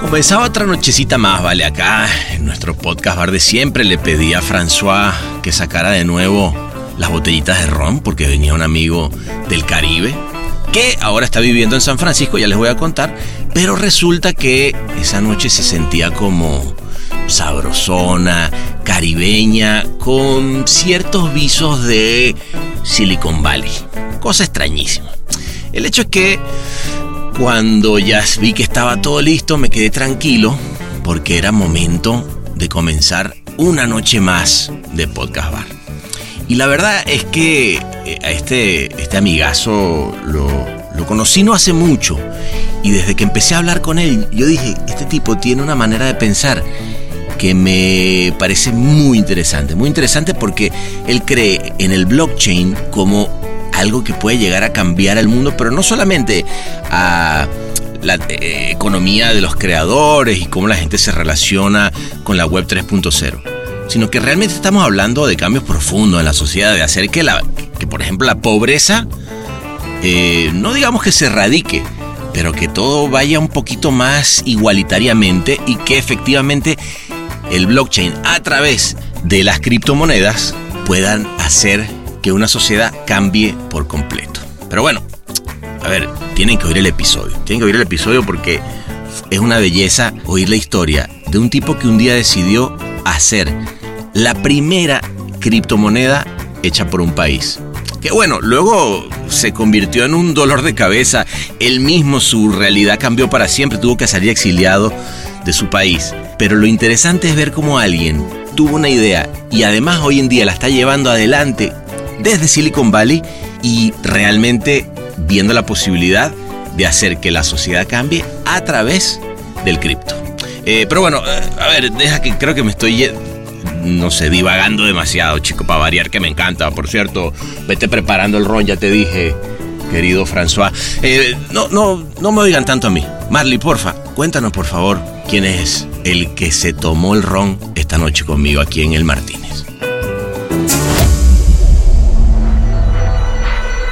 Comenzaba otra nochecita más, vale, acá en nuestro podcast bar de siempre le pedí a François que sacara de nuevo las botellitas de ron porque venía un amigo del Caribe que ahora está viviendo en San Francisco, ya les voy a contar, pero resulta que esa noche se sentía como sabrosona, caribeña, con ciertos visos de Silicon Valley. Cosa extrañísima. El hecho es que cuando ya vi que estaba todo listo, me quedé tranquilo porque era momento de comenzar una noche más de Podcast Bar. Y la verdad es que eh, a este, este amigazo lo, lo conocí no hace mucho. Y desde que empecé a hablar con él, yo dije, este tipo tiene una manera de pensar que me parece muy interesante. Muy interesante porque él cree en el blockchain como algo que puede llegar a cambiar el mundo, pero no solamente a la eh, economía de los creadores y cómo la gente se relaciona con la web 3.0, sino que realmente estamos hablando de cambios profundos en la sociedad, de hacer que, la, que por ejemplo, la pobreza, eh, no digamos que se erradique, pero que todo vaya un poquito más igualitariamente y que efectivamente el blockchain a través de las criptomonedas puedan hacer que una sociedad cambie por completo. Pero bueno, a ver, tienen que oír el episodio. Tienen que oír el episodio porque es una belleza oír la historia de un tipo que un día decidió hacer la primera criptomoneda hecha por un país. Que bueno, luego se convirtió en un dolor de cabeza. Él mismo su realidad cambió para siempre, tuvo que salir exiliado de su país. Pero lo interesante es ver cómo alguien tuvo una idea y además hoy en día la está llevando adelante desde Silicon Valley y realmente viendo la posibilidad de hacer que la sociedad cambie a través del cripto. Eh, pero bueno, eh, a ver, deja que creo que me estoy, no sé, divagando demasiado, chico, para variar, que me encanta. Por cierto, vete preparando el ron, ya te dije, querido François. Eh, no, no, no me oigan tanto a mí. Marley, porfa, cuéntanos por favor quién es el que se tomó el ron esta noche conmigo aquí en el Martínez.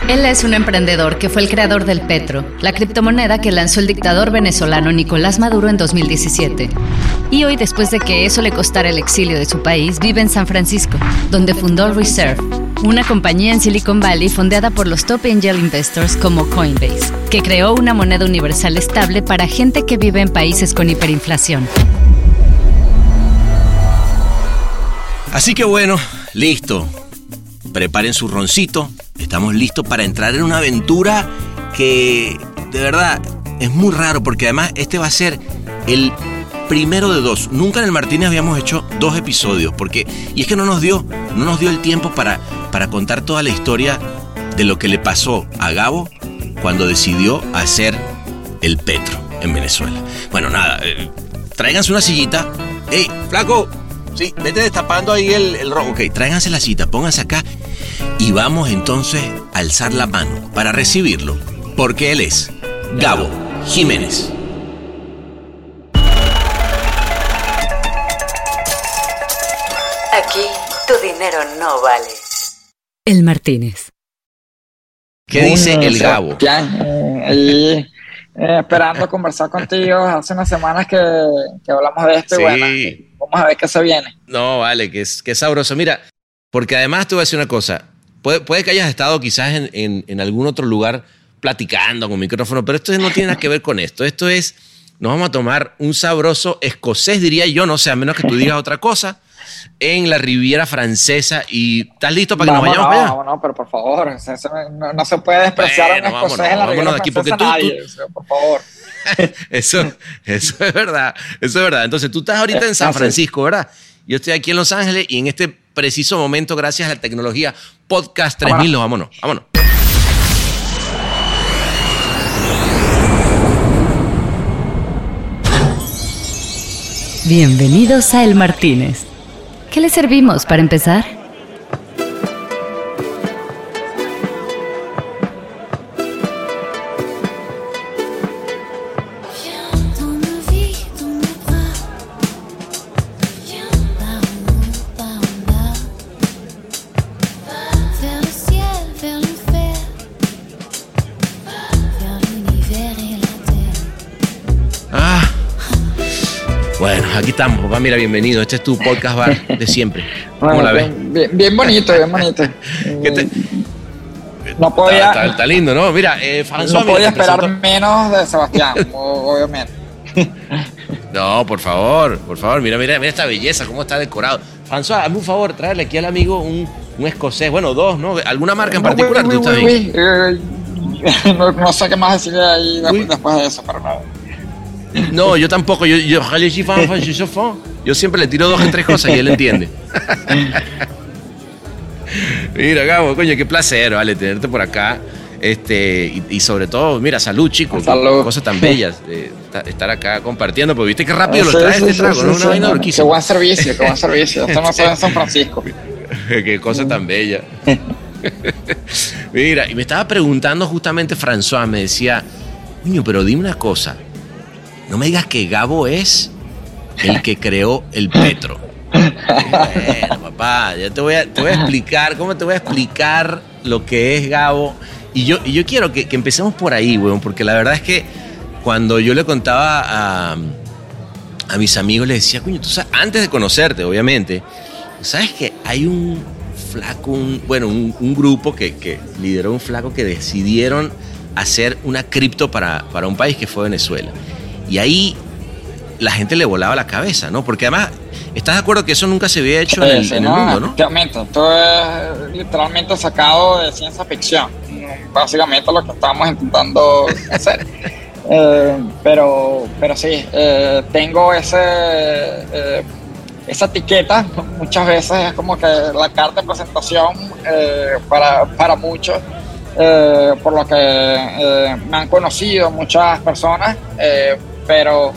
Él es un emprendedor que fue el creador del Petro, la criptomoneda que lanzó el dictador venezolano Nicolás Maduro en 2017. Y hoy, después de que eso le costara el exilio de su país, vive en San Francisco, donde fundó Reserve, una compañía en Silicon Valley fundada por los top angel investors como Coinbase, que creó una moneda universal estable para gente que vive en países con hiperinflación. Así que bueno, listo. Preparen su roncito. Estamos listos para entrar en una aventura que de verdad es muy raro porque además este va a ser el primero de dos. Nunca en el Martínez habíamos hecho dos episodios porque y es que no nos dio no nos dio el tiempo para para contar toda la historia de lo que le pasó a Gabo cuando decidió hacer el Petro en Venezuela. Bueno, nada, eh, tráiganse una sillita. ¡Ey, flaco! Sí, vete destapando ahí el, ron. Ok, tráiganse la cita, pónganse acá y vamos entonces a alzar la mano para recibirlo, porque él es Gabo Jiménez. Tu dinero no vale. El Martínez. ¿Qué dice el Gabo? Ya, eh, eh, esperando conversar contigo. Hace unas semanas que, que hablamos de esto y bueno, vamos a ver qué se viene. No, vale, que es, que es sabroso. Mira, porque además te voy a decir una cosa. Puede, puede que hayas estado quizás en, en, en algún otro lugar platicando con micrófono, pero esto no tiene nada que ver con esto. Esto es, nos vamos a tomar un sabroso escocés, diría yo, no sé, a menos que tú digas otra cosa, en la Riviera Francesa. ¿Y estás listo para que Vamos, nos vayamos no, para allá? no, no, pero por favor, no, no se puede despreciar Bueno, a un escocés vámonos, en la vámonos Riviera de aquí, Francesa porque tú- nadie, por favor. Eso, eso es verdad, eso es verdad. Entonces tú estás ahorita en San Ah, sí. Francisco, ¿verdad? Yo estoy aquí en Los Ángeles y en este preciso momento, gracias a la tecnología Podcast 3000, nos vámonos, vámonos. Bienvenidos a El Martínez. ¿Qué le servimos para empezar? Estamos, papá. Mira, bienvenido. Este es tu podcast bar de siempre. ¿Cómo Bueno, la ves? bien, bien- bonito, bien bonito. ¿Qué te- No podía, Está, está- está lindo, ¿no? Mira, eh, François, no podía esperar presento- menos de Sebastián, obviamente. No, por favor, por favor. Mira, mira, mira esta belleza, cómo está decorado. François, hazme un favor, tráele aquí al amigo un, un escocés. Bueno, dos, ¿no? ¿Alguna marca en No, particular? uy, ¿Tú uy, estás eh, no, no sé qué más decirle ahí después de eso, pero no. No, yo tampoco. Yo, yo, yo siempre le tiro dos o tres cosas y él entiende. Mira, Gabo, coño, qué placer, vale, tenerte por acá. Este, y, y sobre todo, mira, salud, chicos. Salud. Cosas tan bellas. eh, esta- estar acá compartiendo, porque viste qué rápido lo traes sí, este sí, trago, sí, ¿no? sí, Una vaina Qué buen servicio, qué buen servicio. Esto no se ve en San Francisco. Qué cosa tan bella. Mira, y me estaba preguntando justamente François, me decía, niño, pero dime una cosa. No me digas que Gabo es el que creó el Petro. Bueno, papá, ya te voy, a, te voy a explicar, ¿cómo te voy a explicar lo que es Gabo? Y yo, y yo quiero que, que empecemos por ahí, weón, porque la verdad es que cuando yo le contaba a, a mis amigos, les decía, coño, tú sabes, antes de conocerte, obviamente, ¿sabes que hay un flaco, un, bueno, un, un grupo que, que lideró un flaco que decidieron hacer una cripto para, para un país que fue Venezuela? Y ahí la gente le volaba la cabeza, ¿no? Porque además, ¿estás de acuerdo que eso nunca se había hecho en el, Sí, sí, en el mundo, no? Efectivamente, esto es literalmente sacado de ciencia ficción. Básicamente lo que estábamos intentando hacer. Eh, pero, pero sí, eh, tengo ese, eh, esa etiqueta. Muchas veces es como que la carta de presentación para, para muchos. eh, por lo que eh, me han conocido muchas personas, eh, pero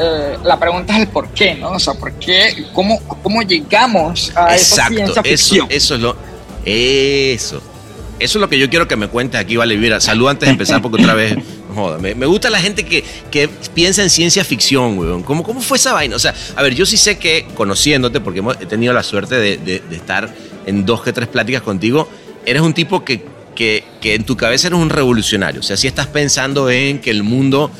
eh, la pregunta es el por qué, ¿no? O sea, ¿por qué? ¿Cómo, cómo llegamos a esa Exacto, ciencia eso, ficción? eso es lo. Eso. Eso es lo que yo quiero que me cuentes aquí, vale. Mira, salud antes de empezar, porque otra vez. Joda, me, me gusta la gente que, que piensa en ciencia ficción, weón. ¿Cómo, ¿Cómo fue esa vaina? O sea, a ver, yo sí sé que conociéndote, porque hemos- he tenido la suerte de, de- de estar en dos que tres pláticas contigo, eres un tipo que, que, que en tu cabeza eres un revolucionario. O sea, si estás pensando en que el mundo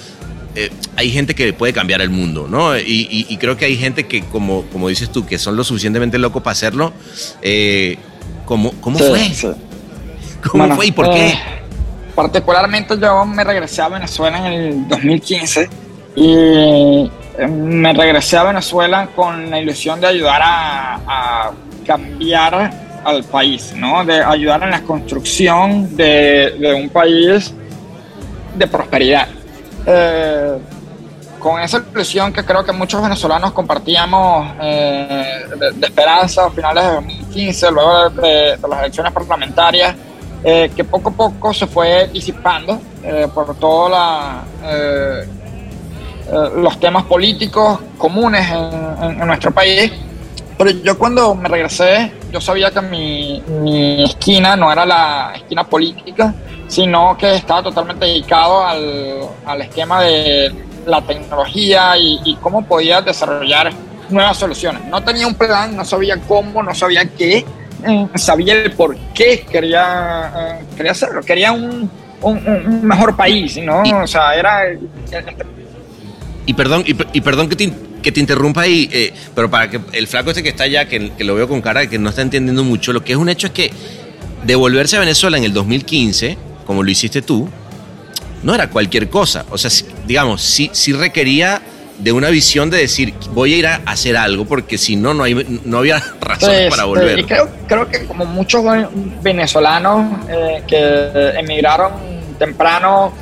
eh, hay gente que puede cambiar el mundo, ¿no? Y, y- y creo que hay gente que, como, como dices tú, que son lo suficientemente locos para hacerlo. Eh, ¿Cómo, cómo Sí, fue? sí. ¿Cómo Bueno, fue y por eh, qué? Particularmente yo me regresé a Venezuela en el 2015 y eh, me regresé a Venezuela con la ilusión de ayudar a, a cambiar al país, ¿no? De ayudar en la construcción de, de un país de prosperidad. Eh, con esa ilusión que creo que muchos venezolanos compartíamos eh, de, esperanza a finales de 2015, luego de, las elecciones parlamentarias, eh, que poco a poco se fue disipando por todos los temas políticos comunes en, nuestro país. Pero yo cuando me regresé, yo sabía que mi esquina no era la esquina política, sino que estaba totalmente dedicado al, al esquema de la tecnología y, y cómo podía desarrollar nuevas soluciones. No tenía un plan, no sabía cómo, no sabía qué, eh, sabía el por qué quería, eh, quería hacerlo. Quería un, un- un mejor país, ¿no? Y- O sea, era... Y perdón, y, per- y perdón que te, que te interrumpa ahí, eh, pero para que el flaco este que está allá, que, que lo veo con cara de que no está entendiendo mucho, lo que es un hecho es que devolverse a Venezuela en el 2015, como lo hiciste tú, no era cualquier cosa. O sea, si- digamos, sí, sí requería de una visión de decir, voy a ir a hacer algo, porque si no, no, hay, no había razones Sí, para sí, volver. y creo, creo que como muchos ven- venezolanos eh, que emigraron temprano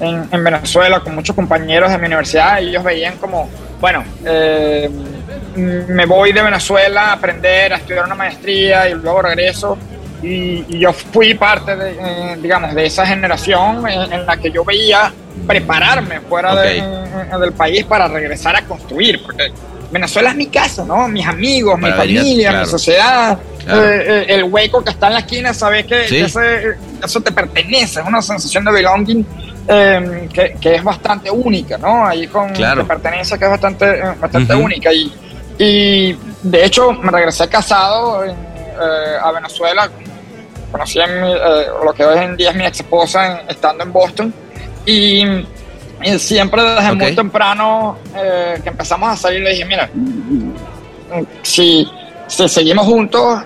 en, en Venezuela, con muchos compañeros de mi universidad, ellos veían como, bueno, eh, me voy de Venezuela a aprender, a estudiar una maestría y luego regreso. Y, y yo fui parte, de, eh, digamos, de esa generación en, en la que yo veía prepararme fuera de- Ok. en- del país para regresar a construir, porque Venezuela es mi casa, ¿no? Mis amigos, mi venir familia, claro. mi sociedad, Claro. eh, eh, el hueco que está en la esquina, sabes que, Sí. ese- eso te pertenece, es una sensación de belonging eh, que, que es bastante única, ¿no? Ahí con Claro. pertenencia que es bastante, eh, bastante única. Y, y de hecho me regresé casado eh, a Venezuela, conocí a mi, eh, lo que hoy en día es mi ex esposa en- estando en Boston. Y Y siempre desde muy temprano eh, que empezamos a salir le dije, mira, si, si seguimos juntos,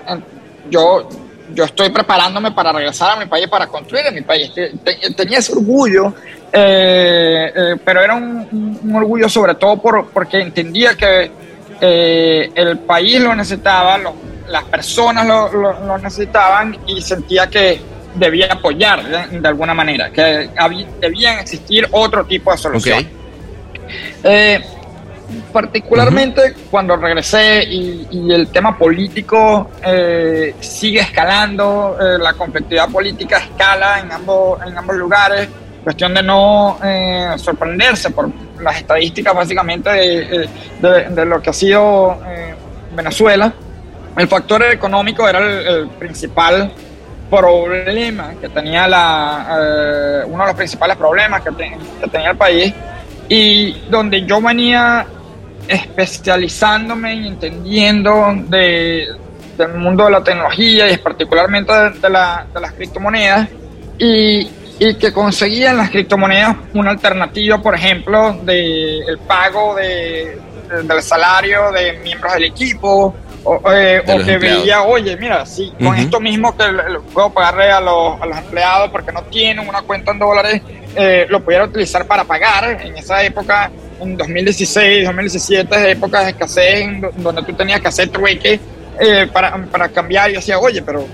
yo, yo estoy preparándome para regresar a mi país, para construir en mi país. Te- te- Tenía ese orgullo, eh, eh, pero era un, orgullo sobre todo por, porque entendía que eh, el país lo necesitaba, las personas lo, lo- lo necesitaban y sentía que debía apoyar de, de alguna manera, que había, debían existir otro tipo de Ok. soluciones. Eh, particularmente cuando regresé y, y el tema político eh, sigue escalando, eh, la conflictividad política escala en ambos, en ambos lugares, cuestión de no eh, sorprenderse por las estadísticas básicamente de, de- de lo que ha sido Venezuela. El factor económico era el, el principal problema que tenía la, eh, uno de los principales problemas que, que tenía el país y donde yo venía especializándome y entendiendo de, del mundo de la tecnología y particularmente de, de la- de las criptomonedas y, y que conseguía en las criptomonedas una alternativa, por ejemplo, del el pago de, de- del salario de miembros del equipo o, eh, o que empleados. veía, oye, mira, si con esto mismo que puedo pagarle a los, a los empleados porque no tienen una cuenta en dólares, eh, lo pudiera utilizar para pagar en esa época, en 2016, 2017, épocas de escasez en donde tú tenías que hacer trueque eh, para, para cambiar y yo decía, oye, pero,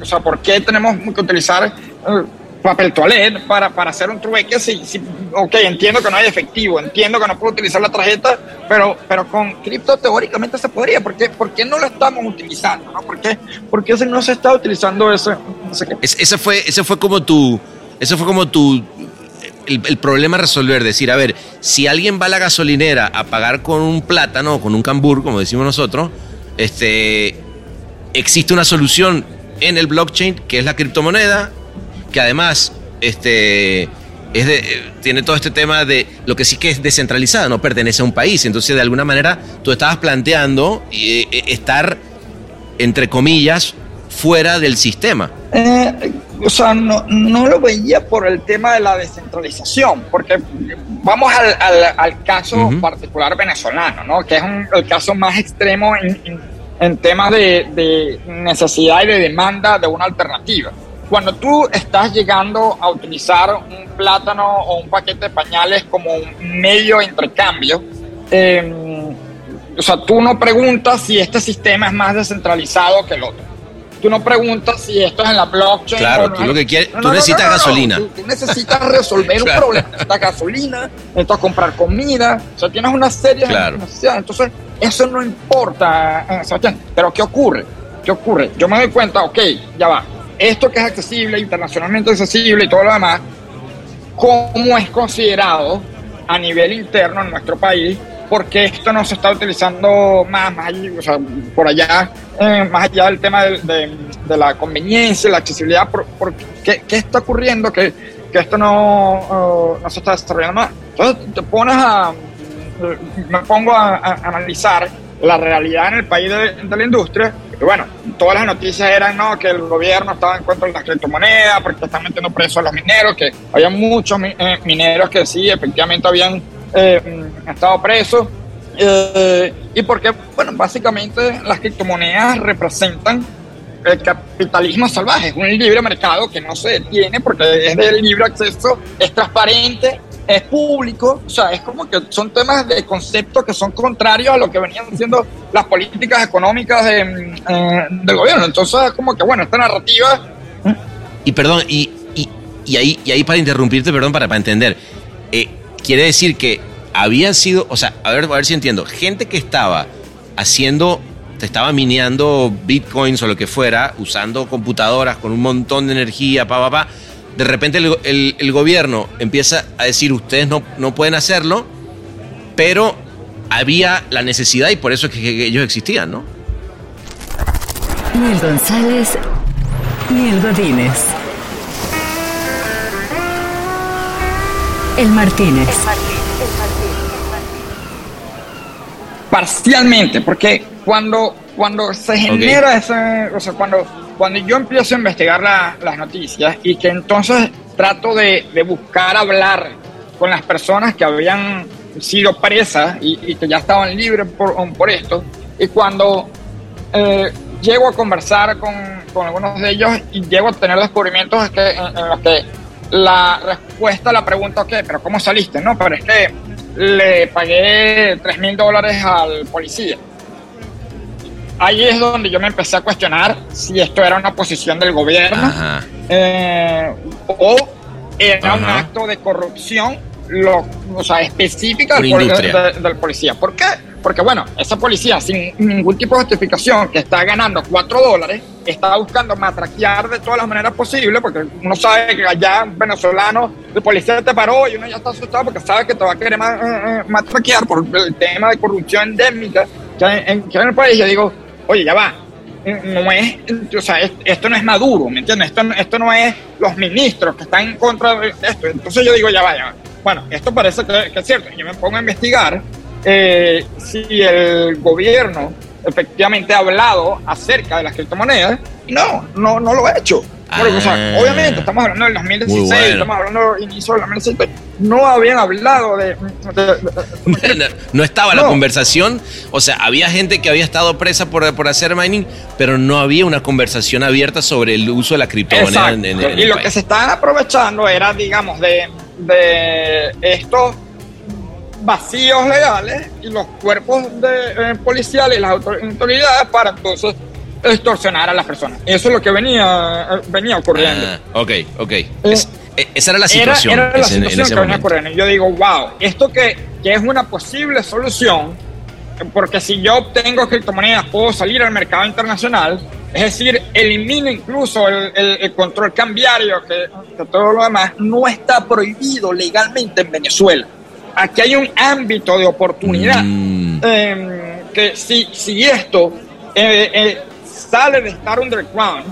o sea, ¿por qué tenemos que utilizar eh, papel toilet para, para hacer un trueque? Si, si, ok, entiendo que no hay efectivo, entiendo que no puedo utilizar la tarjeta, pero, pero con cripto teóricamente se podría. ¿Por qué, no lo estamos utilizando? ¿no? ¿Por, qué, por no se está utilizando eso? No sé. Es- ese fue, ese fue como tu, ese fue como tu, el, el problema a resolver, decir, a ver, si alguien va a la gasolinera a pagar con un plátano o con un cambur, como decimos nosotros, este, existe una solución en el blockchain que es la criptomoneda, que además, este, es de, eh, tiene todo este tema de lo que sí que es descentralizada, no pertenece a un país, entonces de alguna manera tú estabas planteando eh, eh, estar, entre comillas, fuera del sistema. Eh, o sea, no, no lo veía por el tema de la descentralización, porque vamos al, al- al caso particular venezolano, ¿no? que es un- el caso más extremo en, en- en temas de, de necesidad y de demanda de una alternativa. Cuando tú estás llegando a utilizar un plátano o un paquete de pañales como un medio de intercambio, eh, o sea, tú no preguntas si este sistema es más descentralizado que el otro. Tú no preguntas si esto es en la blockchain. Claro, o no. tú lo que quieres- tú necesitas gasolina. Tú, tú necesitas resolver un Claro. problema. Necesitas gasolina, necesitas comprar comida. O sea, tienes una serie Claro. de necesidades. Entonces, eso no importa, eh, Sebastián. Pero ¿qué ocurre? ¿Qué ocurre? Yo me doy cuenta, ok, ya va. Esto que es accesible, internacionalmente accesible y todo lo demás, cómo es considerado a nivel interno en nuestro país, porque esto no se está utilizando más, más sea, por allá, eh, más allá del tema de, la conveniencia, la accesibilidad, por, ¿qué, qué está ocurriendo que, que esto no, eh, no se está desarrollando más? Entonces te pones a, me pongo a analizar la realidad en el país de, la industria. Y bueno, todas las noticias eran ¿no? que el gobierno estaba en contra de las criptomonedas porque están metiendo presos a los mineros, que había muchos eh, mineros que sí, efectivamente habían eh, mm, estado presos. Eh, y porque, bueno, básicamente las criptomonedas representan el capitalismo salvaje, es un libre mercado que no se detiene porque es de libre acceso, es transparente, es público, o sea, es como que son temas de conceptos que son contrarios a lo que venían siendo las políticas económicas de, mm, eh, del gobierno. Entonces, es como que, bueno, esta narrativa Y perdón, y, y, y ahí, y ahí para interrumpirte, perdón, para, para entender, eh, quiere decir que habían sido, o sea, a ver, a ver si entiendo, gente que estaba haciendo, te estaba mineando bitcoins o lo que fuera, usando computadoras con un montón de energía, pa, pa, pa, de repente el, el- el gobierno empieza a decir, ustedes no, no pueden hacerlo, pero había la necesidad y por eso es que, que ellos existían, ¿no? Ni el González, ni el Godínez. El Martínez. Parcialmente, porque cuando, cuando se genera ese, o sea, cuando, cuando yo empiezo a investigar la- las noticias y que entonces trato de, buscar hablar con las personas que habían sido presas y, que ya estaban libres por, esto. Y cuando eh, llego a conversar con, algunos de ellos y llego a tener descubrimientos en los que la respuesta a la pregunta, ok, pero ¿cómo saliste? No, pero es que le pagué 3 mil dólares al policía. Ahí es donde yo me empecé a cuestionar si esto era una posición del gobierno eh, o era un Ajá. acto de corrupción lo, o sea, específica del, del policía. ¿Por qué? Porque, bueno, esa policía sin ningún tipo de justificación que está ganando 4 dólares, está buscando matraquear de todas las maneras posibles, porque uno sabe que allá un venezolano, el policía te paró y uno ya está asustado porque sabe que te va a querer eh, eh, matraquear por el tema de corrupción endémica que hay en, que hay en el país. Yo digo, oye, ya va, no es, o sea, es- esto no es Maduro, ¿me entiendes? Esto, no- esto no es los ministros que están en contra de esto. Entonces yo digo, ya va, ya va. Bueno, esto parece que, que es cierto. Yo me pongo a investigar eh, si el gobierno efectivamente ha hablado acerca de las criptomonedas. No, no, no lo ha hecho. Porque, o sea, Ah. obviamente, estamos hablando del 2016, Muy bueno. estamos hablando del inicio del 2017. No habían hablado de... de- de- No, no estaba la conversación, o sea, había gente que había estado presa por, por hacer mining, pero no había una conversación abierta sobre el uso de la criptomoneda en, en- en y lo que se estaban aprovechando era, digamos, de, de estos vacíos legales y los cuerpos de, eh, policiales y las autor- autoridades para entonces extorsionar a las personas. Eso es lo que venía, eh, venía ocurriendo. Ah, ok, ok. Es- e- esa era la Era, situación, era la en- en situación ese que venía ocurriendo. Yo digo, wow, esto que, que es una posible solución, porque si yo obtengo criptomonedas puedo salir al mercado internacional, es decir, elimino incluso el, el- el control cambiario, que, que todo lo demás no está prohibido legalmente en Venezuela. Aquí hay un ámbito de oportunidad Mm. eh, que si, si esto eh, eh, sale de estar underground,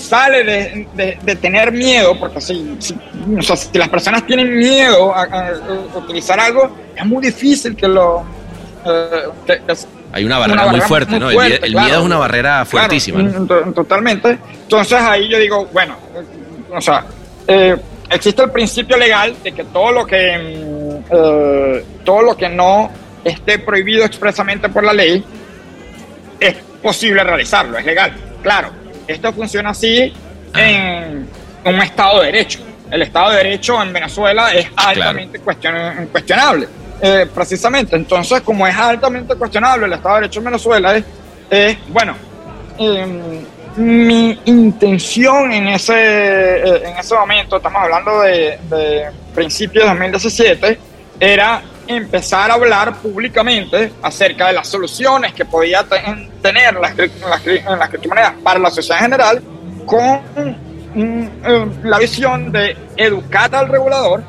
sale de, de- de tener miedo, porque si, si, o sea, si las personas tienen miedo a, a- a utilizar algo, es muy difícil que lo... eh, que- que- Hay una barrera muy fuerte, ¿no? El mie- el miedo es una barrera fuertísima, totalmente. Entonces ahí yo digo, bueno, eh, o sea, eh, existe el principio legal de que todo lo que mm, eh, todo lo que no esté prohibido expresamente por la ley es posible realizarlo, es legal. Claro, esto funciona así en un Estado de Derecho. El Estado de Derecho en Venezuela es altamente cuestion- cuestionable. Eh, precisamente, entonces, como es altamente cuestionable el Estado de Derecho en Venezuela, es, es, bueno, eh, mi intención en ese, eh, en ese momento, estamos hablando de, de principios de 2017, era empezar a hablar públicamente acerca de las soluciones que podía te- tener las, las, las criptomonedas para la sociedad en general con mm, eh, la visión de educar al regulador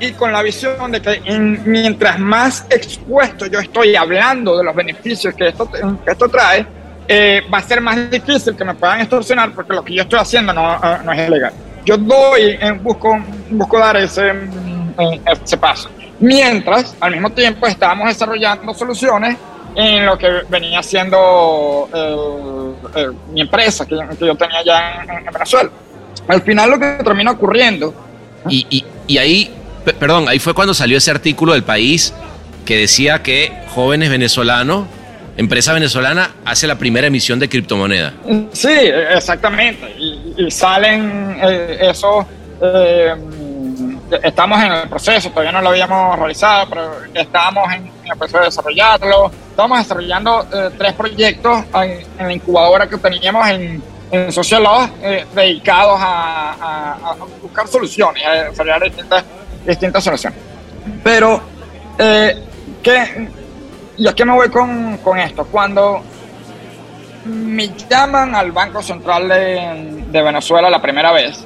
y con la visión de que en- mientras más expuesto yo estoy hablando de los beneficios que esto, que esto trae, eh, va a ser más difícil que me puedan extorsionar porque lo que yo estoy haciendo no, eh, no es ilegal. Yo doy, eh, busco, busco dar ese, mm, ese paso. Mientras, al mismo tiempo, estábamos desarrollando soluciones en lo que venía siendo eh, eh, mi empresa que, que yo tenía ya en, en Venezuela. Al final lo que termina ocurriendo Y, y- y ahí, pe- perdón, ahí fue cuando salió ese artículo del país que decía que jóvenes venezolanos, empresa venezolana, hace la primera emisión de criptomoneda. Sí, exactamente. Y, y salen eh, esos. eh, estamos en el proceso, todavía no lo habíamos realizado, pero estamos en, en el proceso de desarrollarlo. Estamos desarrollando eh, tres proyectos en, la incubadora que teníamos en, en Social Law, eh, dedicados a buscar soluciones, a desarrollar distintas, distintas soluciones. Pero, eh, ¿qué, ¿y a qué me voy con, con esto? Cuando me llaman al Banco Central de, de Venezuela la primera vez,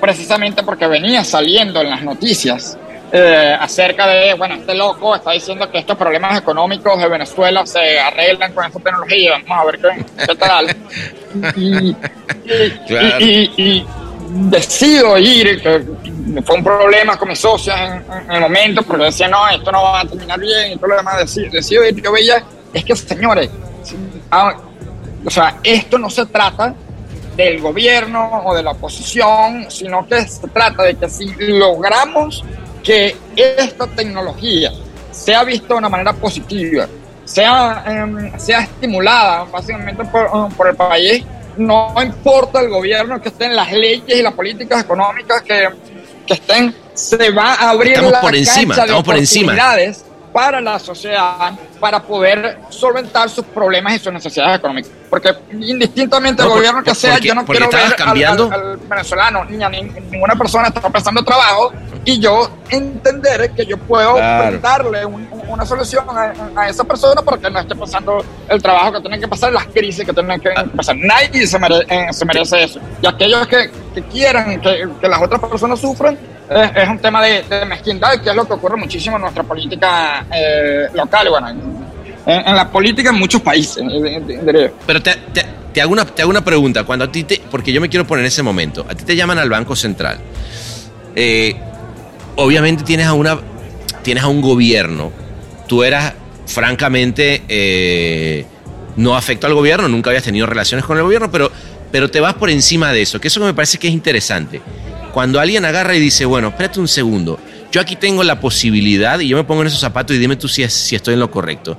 precisamente porque venía saliendo en las noticias eh, acerca de, bueno, este loco está diciendo que estos problemas económicos de Venezuela se arreglan con esta tecnología, vamos a ver qué, qué tal. Y, y- Claro. y- y- y decido ir, que fue un problema con mis socios en, en el momento, porque decía, no, esto no va a terminar bien y todo lo demás, decido, decido ir, yo veía, es que señores, ah, o sea, esto no se trata del gobierno o de la oposición, sino que se trata de que si logramos que esta tecnología sea vista de una manera positiva, sea, em, sea estimulada básicamente por, por el país, no importa el gobierno que esté en las leyes y las políticas económicas que, que estén, se va a abrir Estamos la por encima, cancha de estamos por encima. Para la sociedad para poder solventar sus problemas y sus necesidades económicas. Porque indistintamente No, del por- gobierno que por- sea, porque- yo no quiero ver estabas al- cambiando. al, al venezolano ni a ni- ninguna persona está pasando trabajo y yo entender que yo puedo Claro. darle un- una solución a, a esa persona para que no esté pasando el trabajo que tiene que pasar, las crisis que tienen que Ah. pasar. Nadie se, mere- eh, se merece eso. Y aquellos que, que quieran que, que las otras personas sufran, eh, es un tema de, de mezquindad, que es lo que ocurre muchísimo en nuestra política eh, local. Bueno, en, en la política en muchos países. Pero te, te- te hago una, te hago una pregunta. Cuando a ti te, porque yo me quiero poner en ese momento. A ti te llaman al Banco Central. Eh, obviamente tienes a una, tienes a un gobierno. Tú eras, francamente, eh, no afecto al gobierno. Nunca habías tenido relaciones con el gobierno, pero, pero te vas por encima de eso. Que eso me parece que es interesante. Cuando alguien agarra y dice, bueno, espérate un segundo. Yo aquí tengo la posibilidad, y yo me pongo en esos zapatos y dime tú si, es- si estoy en lo correcto,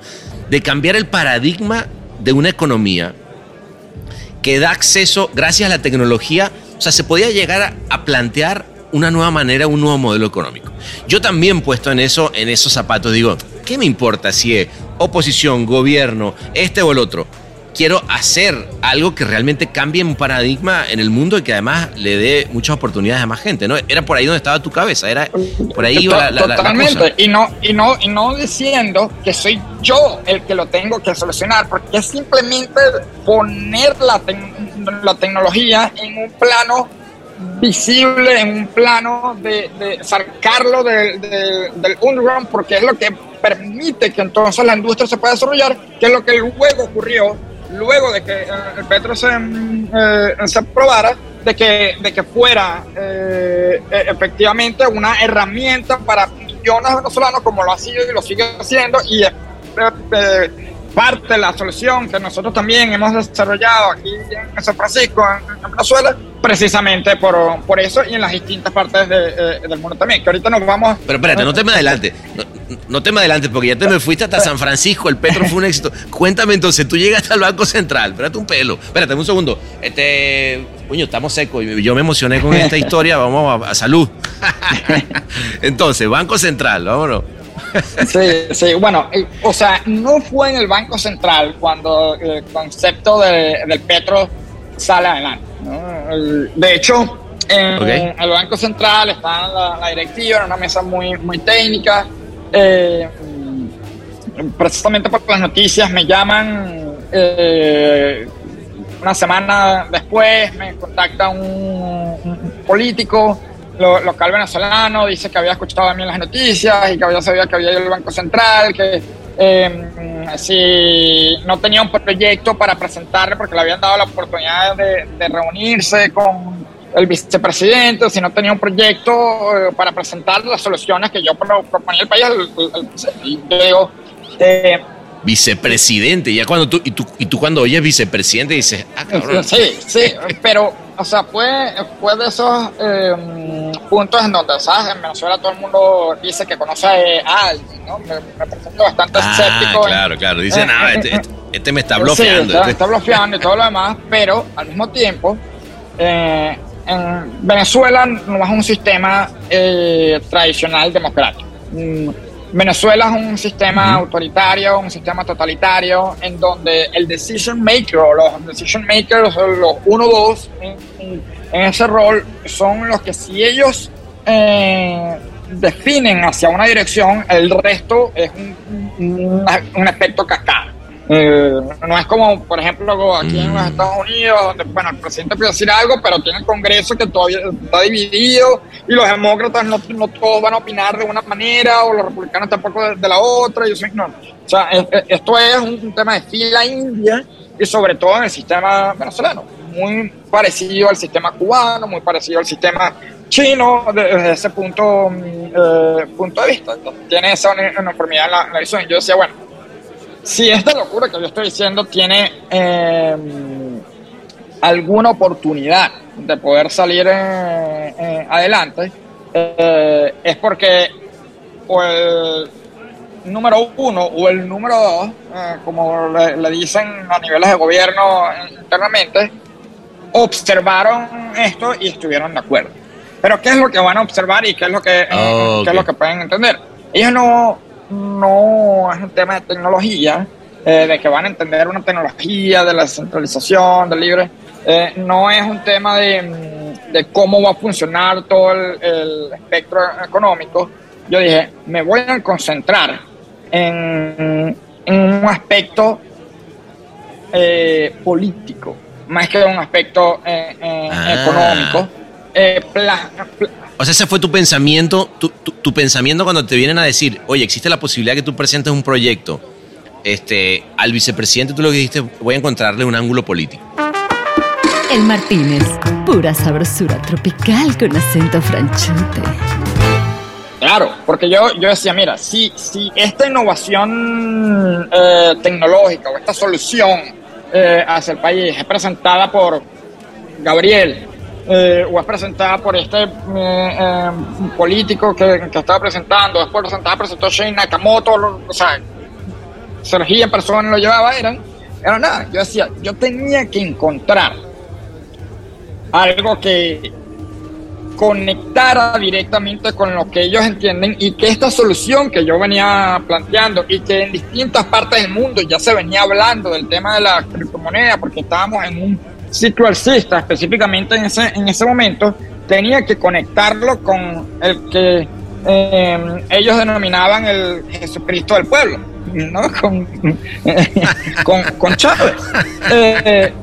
de cambiar el paradigma de una economía que da acceso, gracias a la tecnología, o sea, se podía llegar a, a plantear una nueva manera, un nuevo modelo económico. Yo también puesto en eso, en esos zapatos, digo, ¿qué me importa si es oposición, gobierno, este o el otro? Quiero hacer algo que realmente cambie un paradigma en el mundo y que además le dé muchas oportunidades a más gente, ¿no? Era por ahí donde estaba tu cabeza, era por ahí iba la, la- Totalmente. y, no, y, no, y no diciendo que soy yo el que lo tengo que solucionar, porque es simplemente poner la, la tecnología en un plano visible, en un plano de, de sacarlo del- del- del underground, porque es lo que permite que entonces la industria se pueda desarrollar, que es lo que luego ocurrió luego de que eh, el petro se, mm, eh, se aprobara, de que, de que fuera eh, eh, efectivamente una herramienta para millones de venezolanos, como lo ha sido y lo sigue haciendo, y parte de la solución que nosotros también hemos desarrollado aquí en San Francisco, en, en Venezuela, precisamente por, por eso y en las distintas partes de, eh, del mundo también, que ahorita nos vamos... Pero espérate, no te me adelante. No, no te me adelante porque ya te me fuiste hasta San Francisco, el Petro fue un éxito. Cuéntame entonces, tú llegaste al Banco Central, espérate un pelo. Espérate un segundo. Este, coño, estamos secos. Yo me emocioné con esta historia, vamos a, a salud. entonces, Banco Central, vámonos. Sí, sí, bueno, o sea, no fue en el Banco Central cuando el concepto de- del petro sale adelante. De hecho, en el Banco Central está la, la directiva, en una mesa muy, muy técnica. eh, precisamente por las noticias me llaman eh, una semana después, me contacta un, un político lo- local venezolano, dice que había escuchado también las noticias y que había sabido que había ido al Banco Central, que eh, si no tenía un proyecto para presentarle porque le habían dado la oportunidad de, de reunirse con el vicepresidente, si no tenía un proyecto eh, para presentar las soluciones que yo pro- proponía al país. yo digo, eh, Vicepresidente, ya cuando tú, y tú, y tú cuando oyes vicepresidente dices, ah, cabrón. Sí, sí, pero, o sea, fue, fue de esos eh, puntos en donde, ¿sabes? En Venezuela todo el mundo dice que conoce a alguien, ¿no? Me, me presento bastante Ah, escéptico. en- claro, claro. Dice, eh, eh, este, este- este me está Sí, bloqueando. está, este- está bloqueando y todo lo demás, pero al mismo tiempo, eh, en Venezuela no es un sistema eh, tradicional democrático. Venezuela es un sistema autoritario, un sistema totalitario, en donde el decision maker o los decision makers, o los uno o dos en, en- en ese rol, son los que si ellos eh, definen hacia una dirección, el resto es un, un- un efecto cascada. Eh, no es como, por ejemplo, aquí en los Mm. Estados Unidos, donde bueno, el presidente puede decir algo, pero tiene el Congreso que todavía está dividido y los demócratas no, no todos van a opinar de una manera o los republicanos tampoco de, de la otra. Y eso, no. O sea, es- es- esto es un, tema de fila india y sobre todo en el sistema venezolano, muy parecido al sistema cubano, muy parecido al sistema chino de- desde ese punto, mm, eh, punto de vista. Entonces, tiene esa uni- uniformidad en la, en la visión. Yo decía, bueno, si esta locura que yo estoy diciendo tiene eh, alguna oportunidad de poder salir eh, eh, adelante, eh, es porque o el número uno o el número dos, como le, le dicen a niveles de gobierno internamente, observaron esto y estuvieron de acuerdo. Pero ¿qué es lo que van a observar y qué es lo que, Oh, qué es lo que pueden entender? Ellos no, no es un tema de tecnología, eh, de que van a entender una tecnología de la centralización, del libre. Eh, no es un tema de, mm, de cómo va a funcionar todo el, el espectro económico. Yo dije, me voy a concentrar en, en un aspecto eh, político, más que un aspecto eh, Ah. económico. Pla- pla- O sea, ese fue tu pensamiento, tu, tu- tu pensamiento cuando te vienen a decir, oye, existe la posibilidad que tú presentes un proyecto este, al vicepresidente, tú lo que dijiste, voy a encontrarle un ángulo político. El Martínez, pura sabrosura tropical con acento franchute. Claro, porque yo, yo decía, mira, si, si esta innovación eh, tecnológica o esta solución eh, hacia el país es presentada por Gabriel eh, o es presentada por este eh, eh, político que, estaba presentando, después presentada presentó Shane Nakamoto, o sea, Sergio en persona lo llevaba, eran, era nada. Yo decía, yo tenía que encontrar algo que conectara directamente con lo que ellos entienden y que esta solución que yo venía planteando y que en distintas partes del mundo ya se venía hablando del tema de la criptomoneda porque estábamos en un ciclo alcista específicamente en ese, en ese momento, tenía que conectarlo con el que eh, ellos denominaban el Jesucristo del pueblo, ¿no? Con, con, con Chávez. Eh,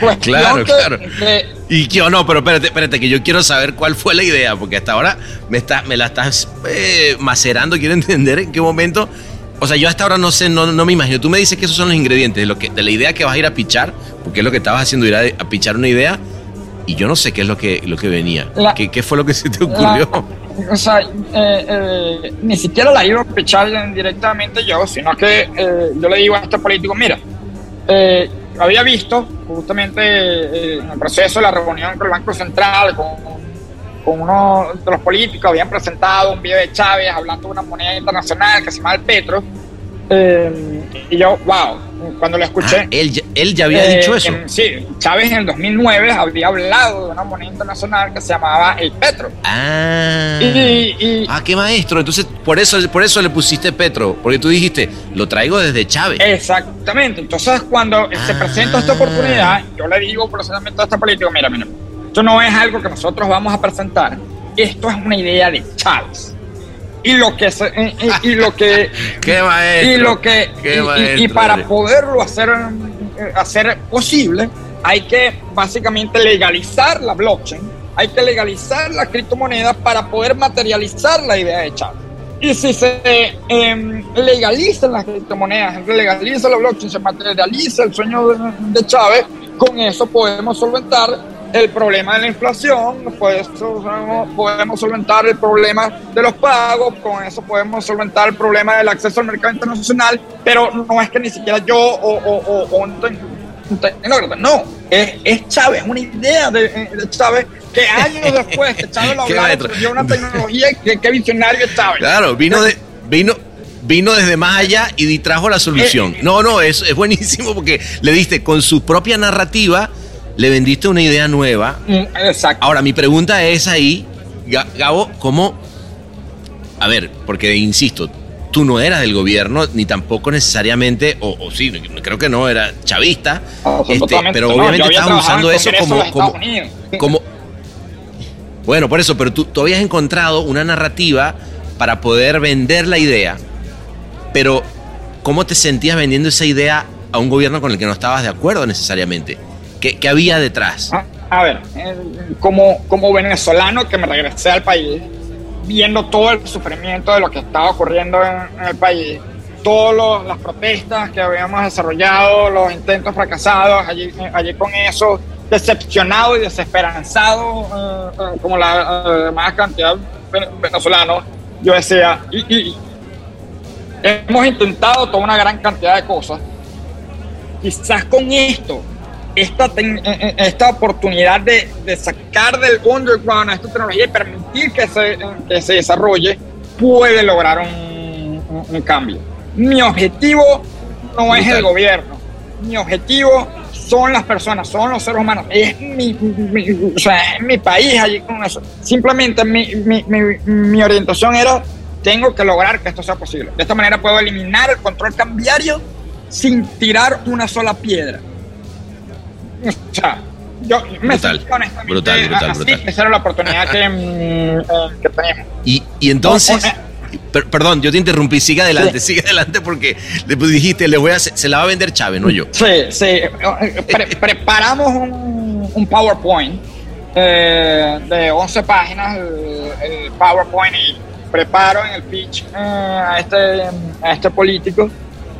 cuestión Claro, que- claro. que- Y yo no, pero espérate, espérate, que yo quiero saber cuál fue la idea, porque hasta ahora me, está, me la estás eh, macerando, quiero entender en qué momento. O sea, yo hasta ahora no sé, no, no me imagino. Tú me dices que esos son los ingredientes de, lo que, de la idea que vas a ir a pichar, porque es lo que estabas haciendo, ir a, a pichar una idea, y yo no sé qué es lo que, lo que venía. La- ¿Qué, qué fue lo que se te ocurrió? La- o sea, eh, eh, ni siquiera la iba a pichar directamente yo, sino que eh, yo le digo a este político, mira, eh, había visto justamente eh, en el proceso de la reunión con el Banco Central, con, con uno de los políticos, habían presentado un video de Chávez hablando de una moneda internacional que se llama el Petro, eh, y yo, wow, cuando lo escuché... Ah, él, ya- él ya había Eh, dicho eso. en- sí, Chávez en el 2009 había hablado de una moneda internacional que se llamaba el Petro. Ah. Y, y- Ah, qué maestro. Entonces, por eso, por eso le pusiste Petro. Porque tú dijiste, lo traigo desde Chávez. exactamente. Entonces, cuando se Ah. presenta esta oportunidad, yo le digo personalmente a este político, mira, mira, esto no es algo que nosotros vamos a presentar, esto es una idea de Chávez. Y lo que se- y, lo que Qué maestro. y lo que Qué y- y, maestro y para poderlo hacer hacer posible hay que básicamente legalizar la blockchain hay que legalizar la criptomoneda para poder materializar la idea de Chávez y si se eh, legalizan las criptomonedas se legaliza la blockchain se materializa el sueño de, de Chávez con eso podemos solventar el problema de la inflación, pues, podemos, solventar el problema de los pagos, con eso podemos solventar el problema del acceso al mercado internacional, pero no es que ni siquiera yo o, o, o- no, es, es Chávez, una idea de, de Chávez que años después que Chávez lo surgió una tecnología que, que visionario es Chávez. Claro, vino de. Vino, vino desde más allá y trajo la solución. Eh, No, no, es, es buenísimo porque le diste con su propia narrativa, le vendiste una idea nueva. Mm, Exacto. Ahora, mi pregunta es ahí, Ga- Gabo, ¿cómo? A ver, porque insisto, tú no eras del gobierno, ni tampoco necesariamente, o, o sí, creo que no, era chavista, Ah, este, pero No, obviamente trabajado usando eso como, como, como... Bueno, por eso, pero tú, tú habías encontrado una narrativa para poder vender la idea, pero ¿cómo te sentías vendiendo esa idea a un gobierno con el que no estabas de acuerdo necesariamente? ¿Qué, qué había detrás? Ah, A ver, como, como venezolano que me regresé al país, viendo todo el sufrimiento de lo que estaba ocurriendo en, el país, todas las protestas que habíamos desarrollado, los intentos fracasados, allí, allí con eso, decepcionado y desesperanzado, eh, eh, como la eh, más cantidad de venezolanos, yo decía, y- hemos intentado toda una gran cantidad de cosas, quizás con esto esta, eh, eh, esta oportunidad de, de sacar del underground a esta tecnología y permitir que se, que se desarrolle puede lograr un, un- un cambio. Mi objetivo no es el gobierno, mi objetivo son las personas, son los seres humanos, es mi, mi- o sea, es mi país allí con eso. Simplemente mi, mi- mi- mi orientación era, tengo que lograr que esto sea posible. De esta manera puedo eliminar el control cambiario sin tirar una sola piedra. O sea, yo me Brutal, sentí honestamente brutal, brutal, así, brutal. esa era la oportunidad que, mm, eh, que teníamos. Y, y entonces, per- perdón, yo te interrumpí, sigue adelante, Sí. sigue adelante porque después dijiste, le voy a se la va a vender Chávez, no yo. Sí, sí. Pre- preparamos un, un PowerPoint eh, de 11 páginas, el, el PowerPoint, y preparo en el pitch eh, a, este, a este político.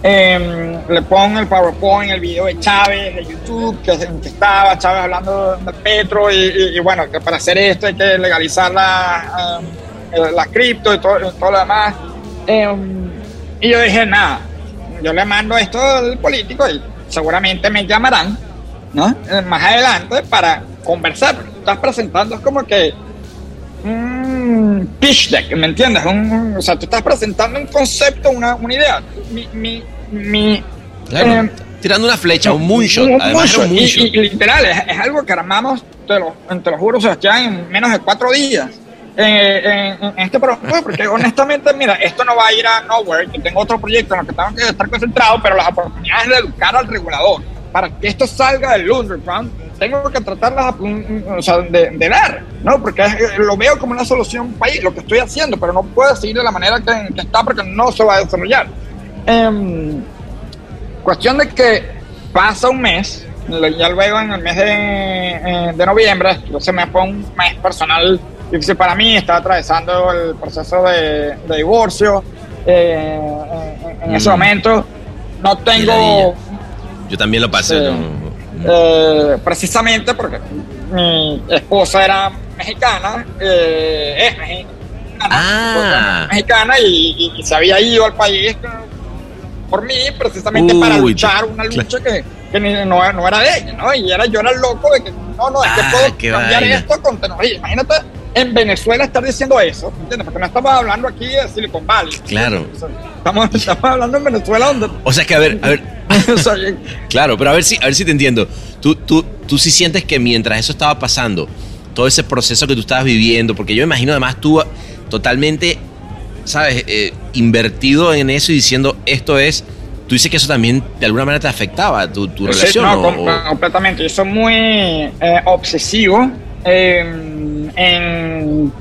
Eh, le pongo el PowerPoint, el video de Chávez de YouTube, que, estaba Chávez hablando de Petro, y, bueno, que para hacer esto hay que legalizar la, eh, la cripto y todo, lo demás. Eh, y yo dije, nada, yo le mando esto al político y seguramente me llamarán, ¿no? Eh, Más adelante para conversar. Estás presentando, es como que un pitch deck, ¿me entiendes? Un- o sea, tú estás presentando un concepto, una, una idea. Mi, Claro, eh, tirando una flecha, un moonshot. un Además era un moonshot. Y- moonshot. Y, literal, es, es algo que armamos, te lo, te lo juro, Sebastián, en menos de cuatro días. Eh, en, en este programa, porque honestamente, mira, esto no va a ir a nowhere. Yo tengo otro proyecto en el que tengo que estar concentrado, pero las oportunidades de educar al regulador para que esto salga del underground, tengo que tratarlas o sea, de, de dar, ¿no? Porque es- lo veo como una solución país, lo que estoy haciendo, pero no puedo seguir de la manera que, que está porque no se va a desarrollar. Em, Cuestión de que pasa un mes, ya luego en el mes de, eh, de noviembre, se me fue un mes personal difícil para mí, estaba atravesando el proceso de, de divorcio eh, en, en ese Mm. momento. No tengo, Yo también lo pasé. Eh, precisamente porque mi esposa era mexicana, eh, es mexicana, Ah. mexicana y, y- y se había ido al país por mí precisamente para luchar una lucha que, que ni- no, no era de ella, ¿no? Y era, yo era el loco de que no, no, es que Ah, puedo qué cambiar vaina. esto con tecnología. Imagínate en Venezuela estar diciendo eso, ¿entiendes? Porque no estamos hablando aquí de Silicon Valley. Claro. O sea, Estamos, estamos hablando en Venezuela donde... O sea que, a ver, a ver, o sea, Claro, pero a ver si, a ver si te entiendo. Tú, tú, tú sí sientes que mientras eso estaba pasando, todo ese proceso que tú estabas viviendo, porque yo imagino además tú totalmente, ¿sabes? Eh, invertido en eso y diciendo esto es, tú dices que eso también de alguna manera te afectaba tu, tu Sí, relación. no, o- com- o- completamente. Yo soy muy eh, obsesivo eh, en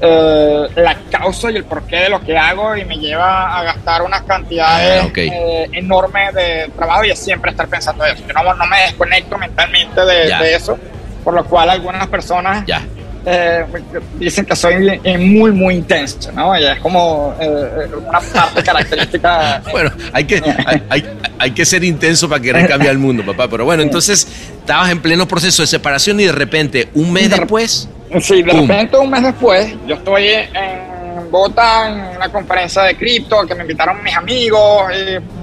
eh, la causa y el porqué de lo que hago y me lleva a gastar unas cantidades Ah, eh, enormes de trabajo y es siempre estar pensando eso. Yo no, no me desconecto mentalmente de, de eso, por lo cual algunas personas ya. Eh, dicen que soy eh, muy, muy intenso, ¿no? Y es como eh, una parte característica. Bueno, hay que, hay, hay- hay que ser intenso para querer cambiar el mundo, papá. Pero bueno, entonces estabas en pleno proceso de separación y de repente, un mes De después, Sí, de Pum. repente un mes después, yo estoy en Bogotá en una conferencia de cripto que me invitaron mis amigos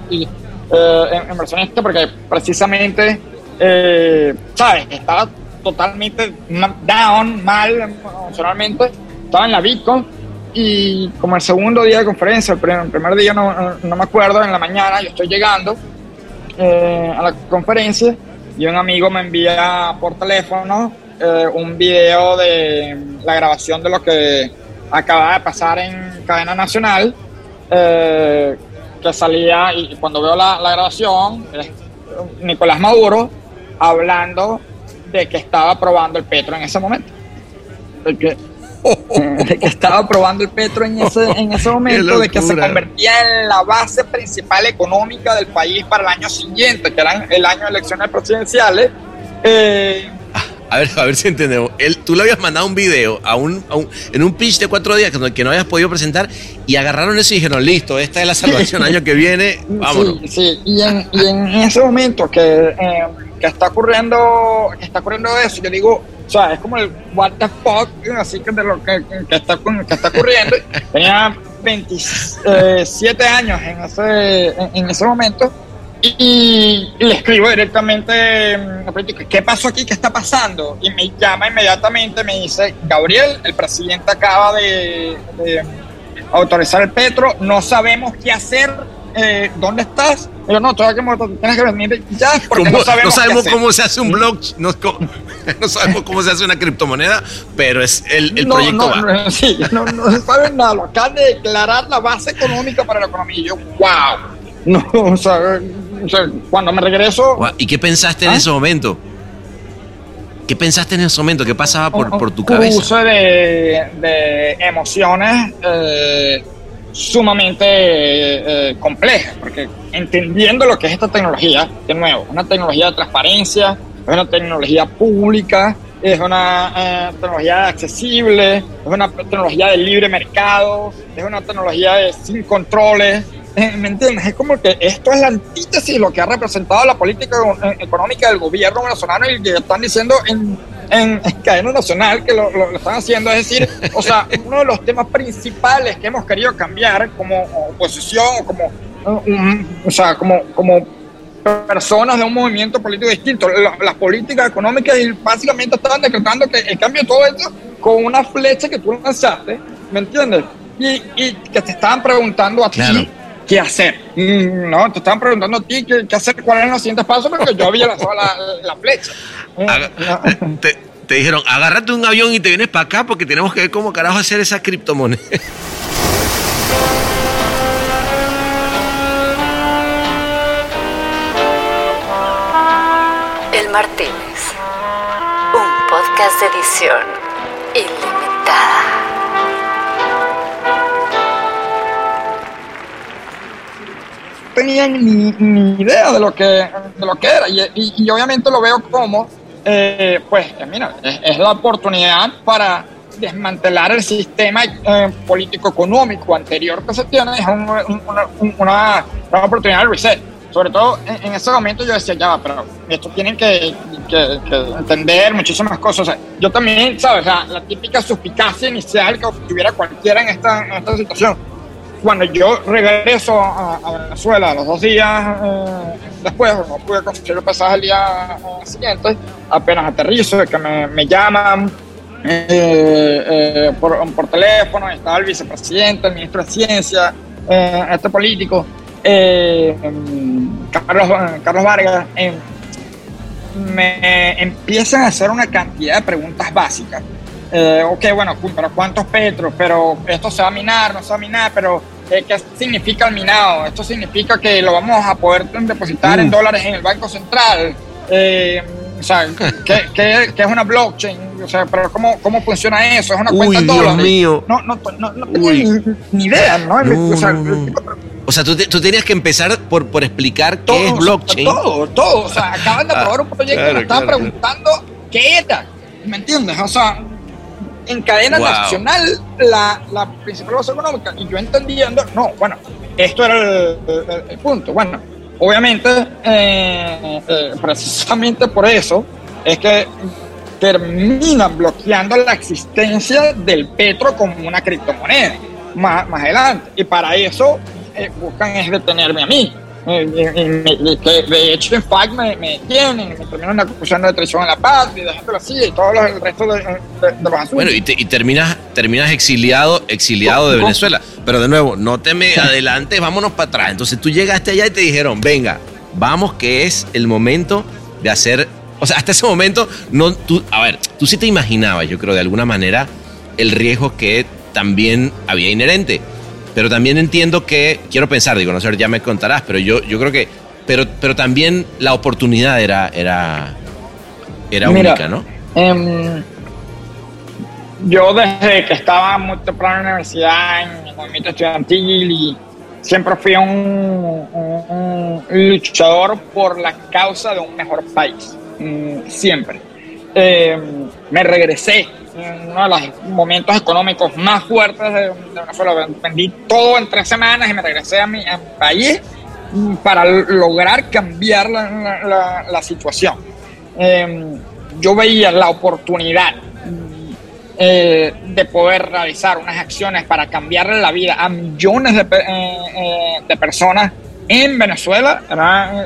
y, y, eh, inversionistas porque precisamente, eh, ¿sabes? Estaba totalmente down, mal emocionalmente, estaba en la Bitcoin y como el segundo día de conferencia, el primer, el primer día no, no- me acuerdo, en la mañana yo estoy llegando eh, a la conferencia y un amigo me envía por teléfono eh, un video de la grabación de lo que acaba de pasar en cadena nacional eh, que salía y cuando veo la, la grabación es Nicolás Maduro hablando de que estaba aprobando el petro en ese momento. De que, de que estaba aprobando el petro en ese, en ese momento de que se convertía en la base principal económica del país para el año siguiente que era el año de elecciones presidenciales eh, A ver, a ver si entendemos. Él, tú le habías mandado un video a un, a un- en un pitch de cuatro días que no, que no habías podido presentar y agarraron eso y dijeron, listo, esta es la salvación año que viene, vámonos. Sí, sí. Y, en, y en ese momento que, eh, que está ocurriendo que está ocurriendo eso, yo digo, o sea, es como el what the fuck, así que de lo que, que está, que está ocurriendo. Tenía 27 años en ese, en, en ese momento y le escribo directamente, mm, ¿qué pasó aquí? ¿Qué está pasando? Y me llama inmediatamente, me dice, Gabriel, el presidente acaba de, de autorizar el Petro, no sabemos qué hacer, eh, ¿dónde estás? Yo no, todavía que tienes que venir ya, porque ¿Cómo- no sabemos, qué hacer". cómo se hace un no, co- no sabemos cómo se hace una criptomoneda, pero es el, el no, proyecto no, va. no, sí, no, no saben nada, lo acaban de declarar la base económica para la economía. Y yo, wow. No, o sea, o sea, cuando me regreso, ¿Y qué pensaste en ¿Ah? ese momento? ¿Qué pensaste en ese momento? ¿Qué pasaba por, un- por tu un cabeza? cruce de, de emociones eh, sumamente eh, complejas, porque entendiendo lo que es esta tecnología, de nuevo, una tecnología de transparencia, es una tecnología pública, es una eh, tecnología accesible, es una tecnología de libre mercado, es una tecnología de sin controles. Eh, ¿Me entiendes? Es como que esto es la antítesis de lo que ha representado la política eh, económica del gobierno venezolano y que están diciendo en, en, en cadena nacional que lo, lo- lo están haciendo. Es decir, o sea, uno de los temas principales que hemos querido cambiar como oposición o como, un- o sea, como, como personas de un movimiento político distinto. La- las políticas económicas básicamente estaban decretando que el cambio de todo esto con una flecha que tú lanzaste, ¿me entiendes? Y, y que te estaban preguntando a Claro. ti qué hacer. Mm, No, te estaban preguntando a ti qué, qué hacer, cuáles eran los siguientes pasos, porque yo había lanzado la, la flecha. No. te, te dijeron, agárrate un avión y te vienes para acá porque tenemos que ver cómo carajo hacer esa criptomoneda. El Martínez. Un podcast de edición ilimitada. Tenían ni, ni idea de lo que, de lo que era. Y, y- y obviamente lo veo como, eh, pues, eh, mira, es, es la oportunidad para desmantelar el sistema eh, político-económico anterior que se tiene. Es un- un- una, un- una- una oportunidad de reset. Sobre todo en, en ese momento yo decía, ya pero esto tienen que, que- que entender muchísimas cosas. O sea, yo también, ¿sabes? La, la típica suspicacia inicial que tuviera cualquiera en esta, en esta situación cuando yo regreso a, Venezuela los dos días eh, después, no pude conseguir el pasaje el día eh, siguiente, apenas aterrizo, que me, me llaman eh, por, por teléfono, estaba el vicepresidente, el ministro de Ciencia, este político, Carlos, Carlos Vargas, me empiezan a hacer una cantidad de preguntas básicas. Eh, ok, bueno, pero ¿cuántos petros? Pero esto se va a minar, no se va a minar, pero eh, ¿qué significa el minado? Esto significa que lo vamos a poder depositar en Mm. dólares en el Banco Central. Eh, o sea, ¿qué, qué- qué es una blockchain? O sea, pero ¿cómo, cómo funciona eso? ¿Es una Uy, cuenta en Dios dólares? mío. No, no, no, no tenía Uy. ni, ni idea, ¿no? No, o sea, O sea, tú, te- tú tenías que empezar por, por explicar todo, qué es blockchain. Todo, todo. O sea, acaban de Ah, aprobar un proyecto y claro, me estaban claro, preguntando qué era. ¿Me entiendes? O sea, en cadena Wow. nacional la, la principal base económica. Y yo entendiendo, no, bueno, esto era el, el- el punto. Bueno, obviamente, eh, eh, precisamente por eso es que terminan bloqueando la existencia del petro como una criptomoneda más, más adelante. Y para eso eh, buscan es detenerme a mí. Eh, y- que de hecho, en fact, me, me detienen, me terminan acusando de traición a la patria, y dejándolo así, y todo el resto de, de- de los asuntos. Bueno, y, te- y terminas, terminas exiliado, exiliado de. Venezuela. Pero de nuevo, no te me adelantes, vámonos para atrás. Entonces tú llegaste allá y te dijeron, venga, vamos que es el momento de hacer. O sea, hasta ese momento, no, tú, a ver, tú sí te imaginabas, yo creo, de alguna manera, el riesgo que también había inherente. Pero también entiendo que, quiero pensar, digo, no sé, ya me contarás, pero yo, yo creo que, pero, pero también la oportunidad era, era, era Mira, única, ¿no? Em, yo desde que estaba muy temprano en la universidad, en el movimiento estudiantil, y siempre fui un, un- un luchador por la causa de un mejor país. Mm, siempre. Em, me regresé uno de los momentos económicos más fuertes de, de Venezuela. Vendí todo en tres semanas y me regresé a mi, a mi país para lograr cambiar la, la- la- situación. Eh, yo veía la oportunidad eh, de poder realizar unas acciones para cambiarle la vida a millones de, eh, eh, de personas en Venezuela era,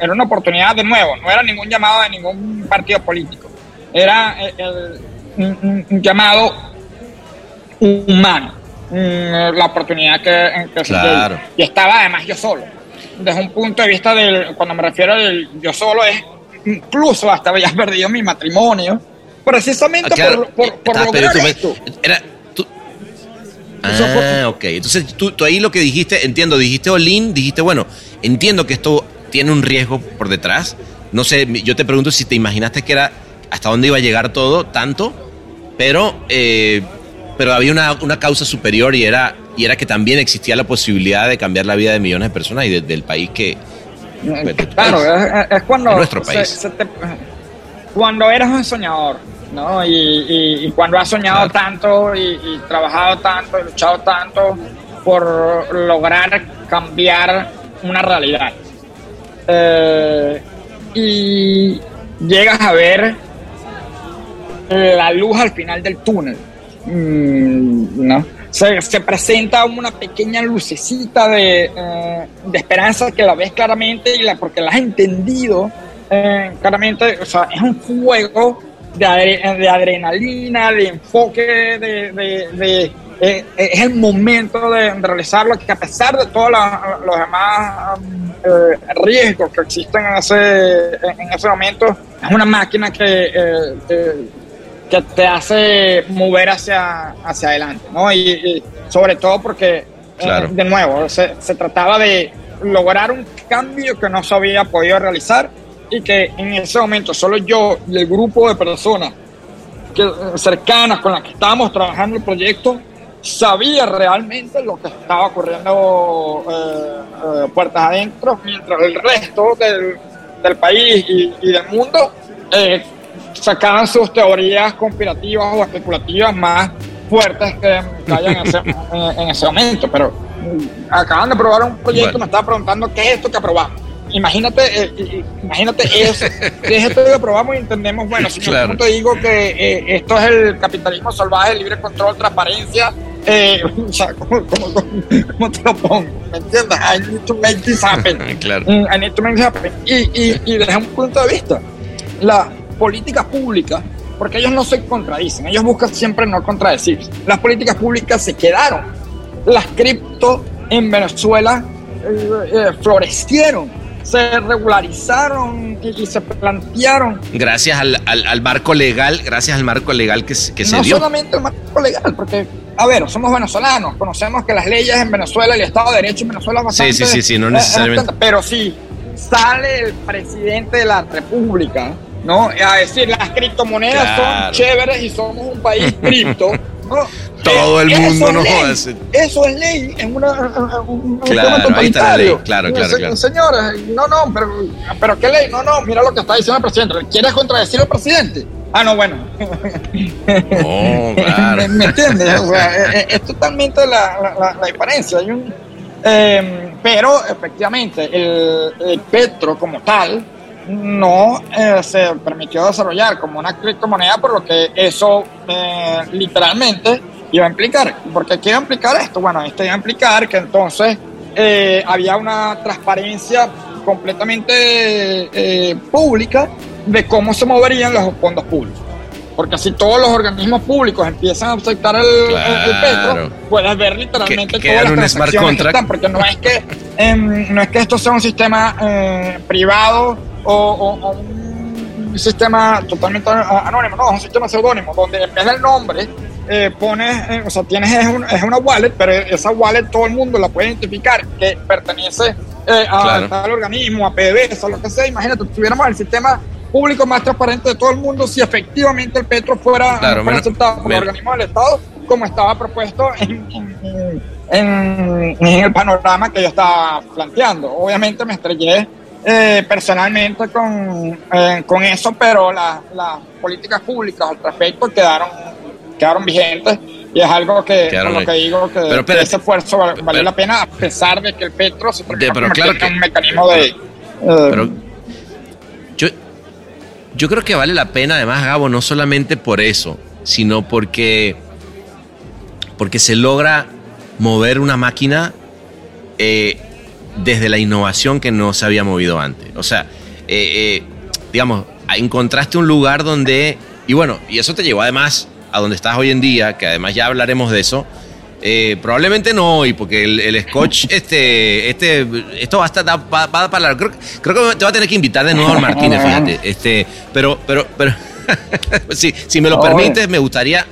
era una oportunidad de nuevo, no era ningún llamado de ningún partido político, era el- un, un llamado humano, mm, la oportunidad que, que Claro. Y estaba además yo solo. Desde un punto de vista del, cuando me refiero al yo solo, es incluso hasta había perdido mi matrimonio, precisamente Ah, claro. por, por, por Ah, lograr tú- esto. Era, tú- Ah, ok. Entonces tú, tú ahí lo que dijiste, entiendo, dijiste Olin, dijiste, bueno, entiendo que esto tiene un riesgo por detrás. No sé, yo te pregunto si te imaginaste que era hasta dónde iba a llegar todo, tanto, pero, eh, pero había una, una causa superior y era, y era que también existía la posibilidad de cambiar la vida de millones de personas y de- del país que... de tu Claro, país. es, es cuando, De nuestro se- país. se te- cuando eres un soñador, ¿no? Y, y- y cuando has soñado Claro. tanto y, y trabajado tanto y luchado tanto por lograr cambiar una realidad. Eh, y llegas a ver la luz al final del túnel. Mm, ¿no? Se, se presenta una pequeña lucecita de, eh, de esperanza que la ves claramente y la, porque la has entendido eh, claramente. O sea, es un fuego de, adre- de adrenalina, de enfoque, de, eh, es el momento de, realizarlo, que a pesar de todos los demás eh, riesgos que existen en ese, en ese momento, es una máquina que- que te hace mover hacia, hacia adelante, ¿no? Y, y sobre todo porque, eh, Claro. de nuevo, se, se trataba de lograr un cambio que no se había podido realizar y que en ese momento solo yo y el grupo de personas que, cercanas con las que estábamos trabajando el proyecto sabía realmente lo que estaba ocurriendo eh, eh, puertas adentro, mientras el resto del, del país y, y del mundo eh, sacaban sus teorías conspirativas o especulativas más fuertes que, que haya en ese, en- en ese momento. Pero mm, acaban de aprobar un proyecto, Bueno. me estaba preguntando qué es esto que aprobamos. Imagínate, eh, imagínate eso, qué es esto que aprobamos y entendemos, bueno, si Claro. yo te digo que eh, esto es el capitalismo salvaje, libre control, transparencia, eh, o sea, ¿cómo, cómo, cómo- cómo te lo pongo? ¿Me entiendes? I need to make this happen. Claro. Mm, I need to make this happen. Y, y, y desde un punto de vista, las políticas públicas, porque ellos no se contradicen, ellos buscan siempre no contradecirse. Las políticas públicas se quedaron. Las cripto en Venezuela eh, eh, florecieron, se regularizaron y, y se plantearon Gracias al, al- al marco legal, gracias al marco legal que, se- que se no dio. solamente el marco legal, porque, a ver, somos venezolanos, conocemos que las leyes en Venezuela, el Estado de Derecho en Venezuela es Sí, bastante... sí, sí, sí, no eh, necesariamente. bastante, pero sí, sale el presidente de la República, ¿no? A decir, las criptomonedas Claro. son chéveres y somos un país cripto, ¿no? Todo el eso mundo es no ley, jodas. Eso es ley en una, un Claro, esquema ahí está la ley, totalitario. claro, claro, Se- claro. Señores, no, no, pero, pero ¿qué ley? No, no, mira lo que está diciendo el presidente. ¿Quieres contradecir al presidente? Ah, no, bueno. Oh, claro. ¿Me, me entiendes? O sea, es, es- es totalmente la, la- la- la diferencia. Hay un, eh, pero efectivamente, el, el petro como tal no eh, se permitió desarrollar como una criptomoneda, por lo que eso eh, literalmente iba a implicar. Porque ¿qué iba a implicar esto? Bueno, esto iba a implicar que entonces eh, había una transparencia completamente eh, pública de cómo se moverían los fondos públicos. Porque si todos los organismos públicos empiezan a aceptar el, el- el Claro. petro, puedes ver literalmente Que- todas las un smart transacciones que contract. están, porque no es que em, no es que esto sea un sistema eh, privado o, o- o un sistema totalmente anónimo, no, es un sistema seudónimo, donde en vez del nombre eh, pones, eh, o sea, tienes es, un- es una wallet, pero esa wallet todo el mundo la puede identificar que pertenece eh, a Claro. tal organismo, a PDVSA, lo que sea. Imagínate, tuviéramos el sistema público más transparente de todo el mundo si efectivamente el petro fuera, Claro, fuera menos- aceptado por los organismos del Estado, como estaba propuesto en, en- en- en el panorama que yo estaba planteando. Obviamente me estrellé eh, personalmente con, eh, con eso, pero la- las políticas públicas al respecto quedaron, quedaron vigentes y es algo que, por lo que digo, que, Pero que espérate. ese esfuerzo val- valió Pero- la pena a pesar de que el petro se terminó pero claro convirtiendo en que- un mecanismo de... eh, yo, yo creo que vale la pena, además, Gabo, no solamente por eso, sino porque, porque se logra mover una máquina eh, desde la innovación que no se había movido antes. O sea, eh, eh, digamos, encontraste un lugar donde, y bueno, y eso te llevó además a donde estás hoy en día, que además ya hablaremos de eso. Eh, probablemente no hoy, porque el, el scotch, este, este, esto va a estar, va, va a dar para largo. Creo, creo que te va a tener que invitar de nuevo al Martínez, fíjate. Este, pero, pero, pero, si, si me lo permites, me gustaría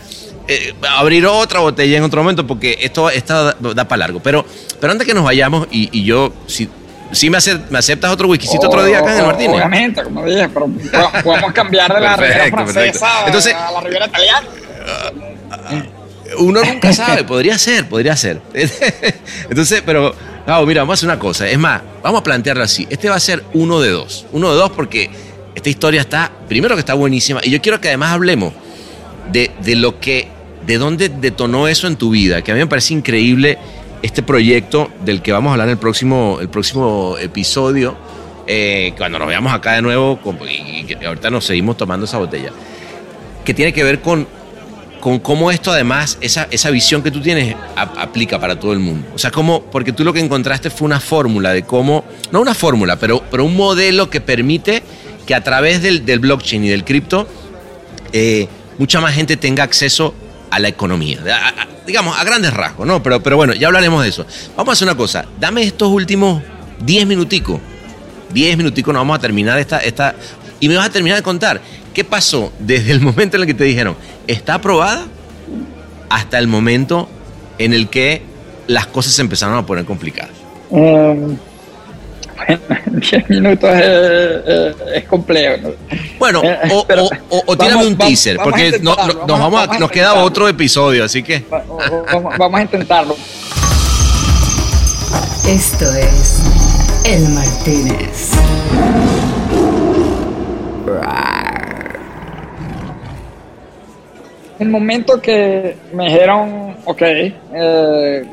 eh, abrir otra botella en otro momento, porque esto, da, da para largo. Pero, pero antes que nos vayamos, y, y yo, si, si me, ace- me aceptas otro whiskycito otro día acá en el O- Martínez. Obviamente, como dije, pero po- podemos cambiar de la Perfecto, perfecto. Francesa Entonces- a la Riviera Italiana. Uno nunca sabe, podría ser, podría ser. Entonces, pero, no, mira, vamos a hacer una cosa. Es más, vamos a plantearlo así. Este va a ser uno de dos. Uno de dos porque esta historia está, primero que está buenísima, y yo quiero que además hablemos de, de lo que, de dónde detonó eso en tu vida, que a mí me parece increíble este proyecto del que vamos a hablar en el próximo, el próximo episodio, eh, cuando nos veamos acá de nuevo, y, y ahorita nos seguimos tomando esa botella, que tiene que ver con con cómo esto además, esa, esa visión que tú tienes ap- aplica para todo el mundo. O sea, cómo, porque tú lo que encontraste fue una fórmula de cómo, no una fórmula, pero, pero un modelo que permite que a través del, del blockchain y del cripto, eh, mucha más gente tenga acceso a la economía. Digamos, a grandes rasgos, ¿no? Pero, pero bueno, ya hablaremos de eso. Vamos a hacer una cosa, dame estos últimos 10 minuticos. 10 minuticos, nos vamos a terminar esta, esta. Y me vas a terminar de contar qué pasó desde el momento en el que te dijeron, está aprobada, hasta el momento en el que las cosas se empezaron a poner complicadas. Um, bueno, 10 minutos es, es- complejo. ¿no? Bueno, Eh, o, pero o- o- o vamos- tírame un vamos- teaser, vamos a porque no- nos, a- vamos a- vamos a nos queda otro episodio, así que... Vamos, vamos a intentarlo. Esto es El Martínez. El momento que me dijeron, ok, eh,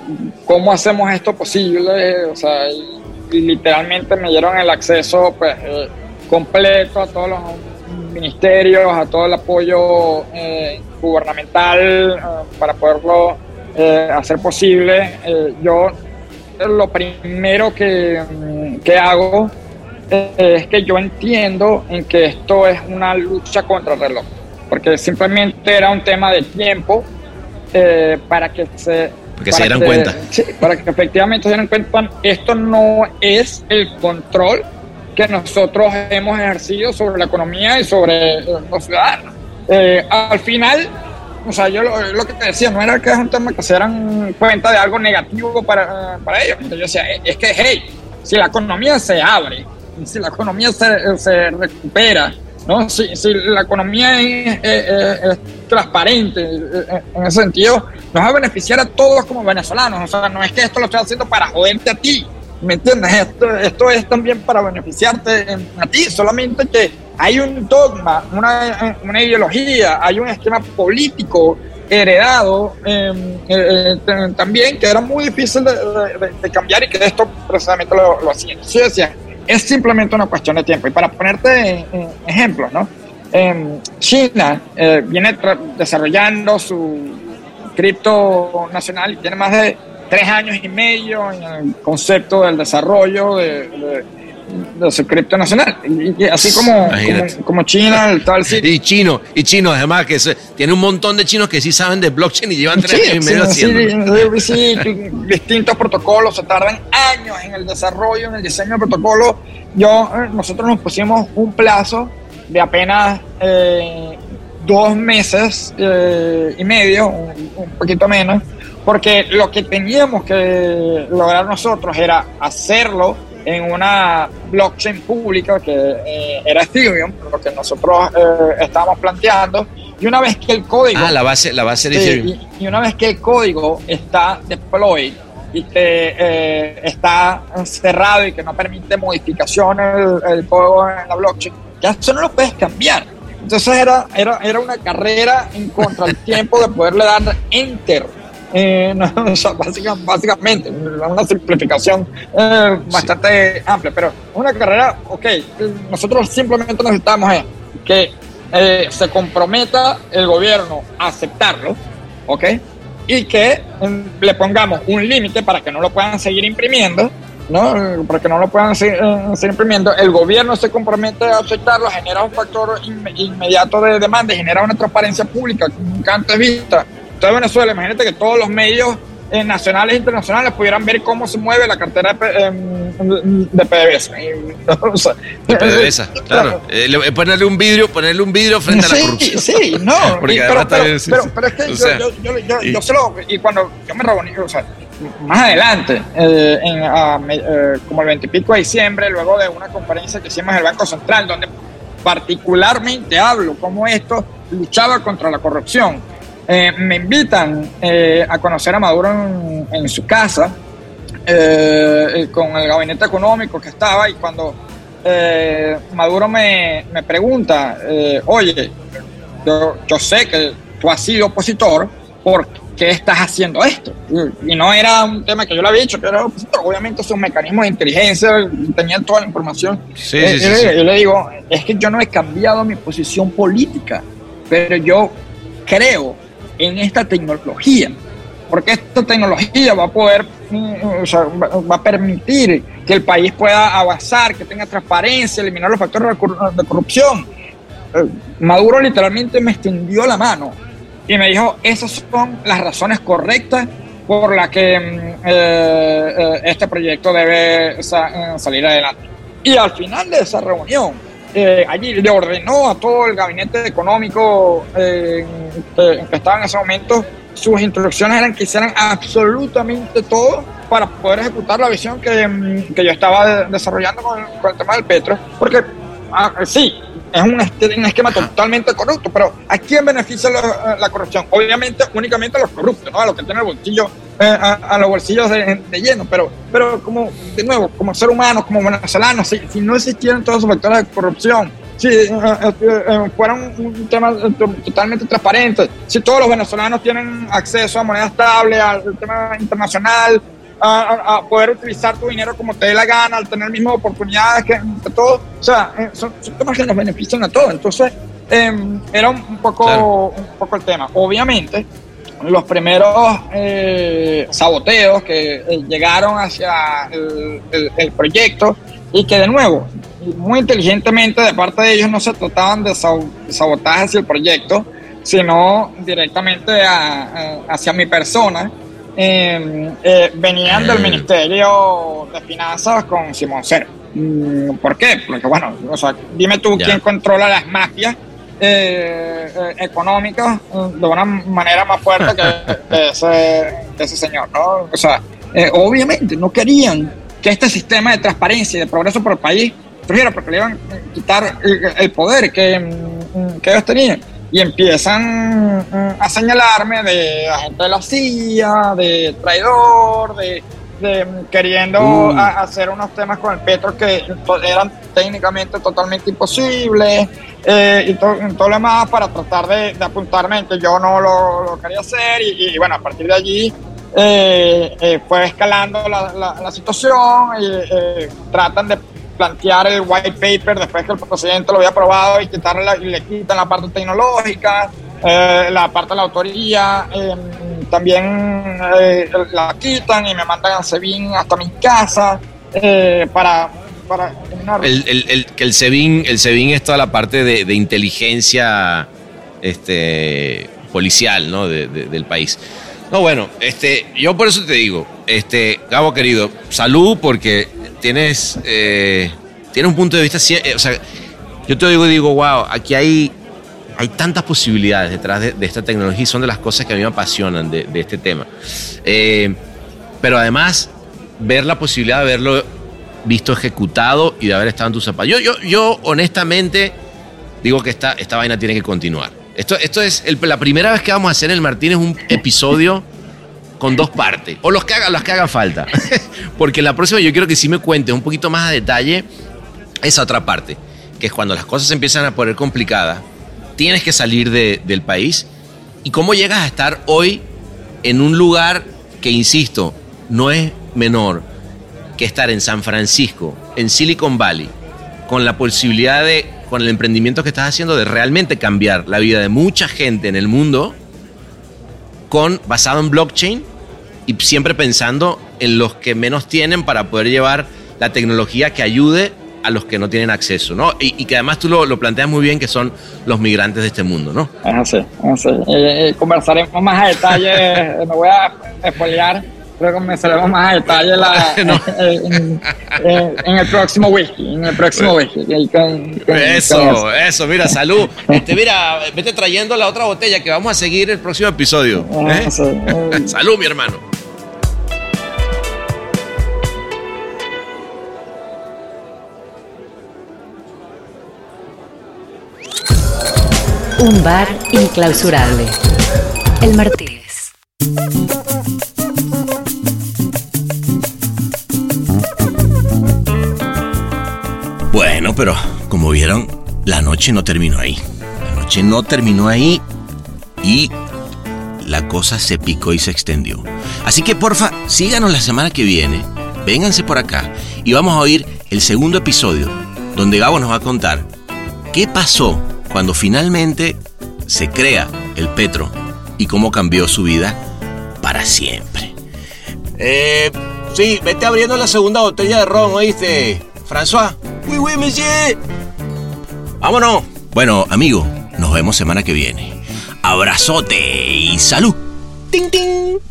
¿cómo hacemos esto posible? O sea, y literalmente me dieron el acceso pues, eh, completo a todos los ministerios, a todo el apoyo eh, gubernamental eh, para poderlo eh, hacer posible. Yo lo primero que, mm, que hago es que yo entiendo en que esto es una lucha contra el reloj, porque simplemente era un tema de tiempo para que se... Porque se dieran que- cuenta. sí, para que efectivamente se dieran cuenta, esto no es el control que nosotros hemos ejercido sobre la economía y sobre los ciudadanos. Eh, al final, o sea, yo lo, lo que te decía, no era que es un tema que se dieran cuenta de algo negativo para, para ellos. Entonces yo decía, "Eh, es que, hey, si la economía se abre, si la economía se, se recupera, ¿no? si, si la economía es, transparente, eh, en ese sentido, nos va a beneficiar a todos como venezolanos. O sea, no es que esto lo estoy haciendo para joderte a ti, ¿me entiendes? Esto, esto es también para beneficiarte en- a ti, solamente que hay un dogma, una, una ideología, hay un esquema político heredado eh, eh, eh, también que era muy difícil de, cambiar y que esto precisamente lo, lo hacía. Entonces yo decía, es simplemente una cuestión de tiempo. Y para ponerte ejemplos, ¿no? Em, China eh, viene desarrollando su cripto nacional tiene más de tres años y medio en el concepto del desarrollo de, de- de su cripto nacional. Y, y así como, como, como China, el tal sitio. Y chino, y chino además, que se- tiene un montón de chinos que sí saben de blockchain y llevan tres años y medio sí, sí, sí, distintos protocolos, se tardan años en el desarrollo, en el diseño del protocolo. Yo, eh, nosotros nos pusimos un plazo de apenas eh, dos meses eh, y medio, un, un poquito menos, porque lo que teníamos que lograr nosotros era hacerlo en una blockchain pública que eh, era Ethereum, lo que nosotros eh, estábamos planteando, y una vez que el código... Ah, la base, la base de Sí, Ethereum. y, y una vez que el código está deployed y que eh, está cerrado y que no permite modificación el, el código en la blockchain, ya eso no lo puedes cambiar. Entonces era, era, era una carrera en contra del tiempo de poderle dar enter. Eh, no, o sea, básica- básicamente, una simplificación eh, bastante amplia, pero una carrera, ok, nosotros simplemente necesitamos es que eh, se comprometa el gobierno a aceptarlo, ¿ok? Y que mm, le pongamos un límite para que no lo puedan seguir imprimiendo ¿no? Para que no lo puedan seguir, eh, seguir imprimiendo. El gobierno se compromete a aceptarlo, genera un factor inme- inmediato de demanda y genera una transparencia pública nunca antes vista. Entonces, Venezuela, imagínate que todos los medios eh, nacionales e internacionales pudieran ver cómo se mueve la cartera de, em, de PDVSA. Y, o sea, De PDVSA, claro. Eh, le- ponerle un vidrio, ponerle un vidrio frente a la corrupción. sí, no. Porque y- además pero, pero, sí, pero, sí. pero es que O yo, sea, yo, yo, yo, y- yo se lo. Y cuando yo me reuní, o sea, más adelante, eh, en, a eh, como el 20 y pico de diciembre, luego de una conferencia que hicimos en el Banco Central, donde particularmente hablo cómo esto luchaba contra la corrupción. Eh, me invitan eh, a conocer a Maduro en, en su casa eh, con el gabinete económico que estaba y cuando eh, Maduro me, me pregunta, oye, yo, yo sé que tú has sido opositor, ¿por qué estás haciendo esto? Y, no era un tema que yo le había dicho, que era opositor, obviamente son mecanismos de inteligencia, tenían toda la información. Sí, sí, sí. yo le digo, es que yo no he cambiado mi posición política, pero yo creo en esta tecnología, porque esta tecnología va a poder, mm, va, a permitir que el país pueda avanzar, que tenga transparencia, eliminar los factores de cor- de corrupción. Eh, Maduro literalmente me extendió la mano y me dijo, esas son las razones correctas por las que mm, eh, eh, este proyecto debe sa- salir adelante. Y al final de esa reunión, eh, allí le ordenó a todo el gabinete económico eh, que, que estaba en ese momento, sus instrucciones eran que hicieran absolutamente todo para poder ejecutar la visión que, mm, que yo estaba de- desarrollando con, con el tema del petro, porque ah, sí, es un, un esquema totalmente corrupto, pero ¿a quién beneficia la, la corrupción? Obviamente, únicamente a los corruptos, ¿no? a los que tienen el bolsillo, a, a los bolsillos de, de lleno, pero, pero como, de nuevo, como ser humano, como venezolanos, si, si no existieran todos esos factores de corrupción, si eh, eh, eh, fuera un, un tema eh, to- totalmente transparente, si todos los venezolanos tienen acceso a moneda estable, al tema internacional, a, poder utilizar tu dinero como te dé la gana, al tener mismas oportunidades que, todo. O sea, eh, son, son temas que nos benefician a todos. Entonces, eh, era un, un poco, Claro. un poco el tema. Obviamente, los primeros eh, saboteos que eh, llegaron hacia el, el- el proyecto y que de nuevo, muy inteligentemente de parte de ellos no se trataban de sab- de sabotaje hacia el proyecto, sino directamente a- a- hacia mi persona. Eh, eh, venían del Ah. Ministerio de Finanzas con Simón Cero. Mm, ¿Por qué? Porque, bueno, o sea, dime tú quién controla las mafias eh, eh, económicas de una manera más fuerte que, que ese, que ese señor, ¿no? O sea, eh, obviamente no querían que este sistema de transparencia y de progreso por el país surgiera porque le iban a quitar el, el poder que, mm, que ellos tenían. Y empiezan mm, a señalarme de agente de la CIA, de traidor, de, mm, queriendo Uh. a- hacer unos temas con el petro que eran técnicamente totalmente imposibles eh, y to- todo lo demás para tratar de, de apuntarme en que yo no lo, lo quería hacer y, y, bueno, a partir de allí eh, eh, fue escalando la, la- la situación y eh, tratan de plantear el white paper después que el presidente lo había aprobado y, quitarle la- y le quitan la parte tecnológica, eh, la parte de la autoría, eh, también eh, la quitan y me mandan a Sebin hasta mi casa eh, para, para. El, el- que el SEBIN, el SEBIN es toda la parte de, inteligencia este, policial ¿no? de- de- del país. No, bueno, este, yo por eso te digo, este, Gabo querido, salud porque tienes, eh, un punto de vista, eh, o sea, yo te digo, digo, wow, aquí hay, hay tantas posibilidades detrás de, de esta tecnología y son de las cosas que a mí me apasionan de, de este tema. Eh, pero además, ver la posibilidad de haberlo visto ejecutado y de haber estado en tus zapatos. Yo, yo, yo honestamente digo que esta, esta vaina tiene que continuar. Esto, esto es el- la primera vez que vamos a hacer en el Martínez un episodio con dos partes, o los que haga, los que haga falta. Porque la próxima yo quiero que sí me cuentes un poquito más a detalle esa otra parte, que es cuando las cosas se empiezan a poner complicadas, tienes que salir de- del país y cómo llegas a estar hoy en un lugar que, insisto, no es menor que estar en San Francisco, en Silicon Valley, con la posibilidad de, con el emprendimiento que estás haciendo, de realmente cambiar la vida de mucha gente en el mundo, con, basado en blockchain y siempre pensando en los que menos tienen para poder llevar la tecnología que ayude a los que no tienen acceso, ¿no? Y, y que además tú lo, lo, planteas muy bien, que son los migrantes de este mundo, ¿no? Es así, es así. Eh, eh, conversaremos más a detalle, no voy a spoilear, pero comenzaremos más a detalle la, no. en, en, en, el próximo whisky, en el próximo whisky. Con, con, eso, con eso, eso, mira, salud. Este, mira, vete trayendo la otra botella que vamos a seguir el próximo episodio. ¿eh? Sí. salud, mi hermano. Un bar inclausurable. El Martínez. Bueno, pero como vieron, la noche no terminó ahí. La noche no terminó ahí y la cosa se picó y se extendió. Así que porfa, síganos la semana que viene, vénganse por acá y vamos a oír el segundo episodio donde Gabo nos va a contar qué pasó cuando finalmente se crea el Petro y cómo cambió su vida para siempre. Eh, sí, vete abriendo la segunda botella de ron, ¿oíste? François. Oui, oui, monsieur. Vámonos. Bueno, amigo, nos vemos semana que viene. Abrazote y salud. Ting, ting.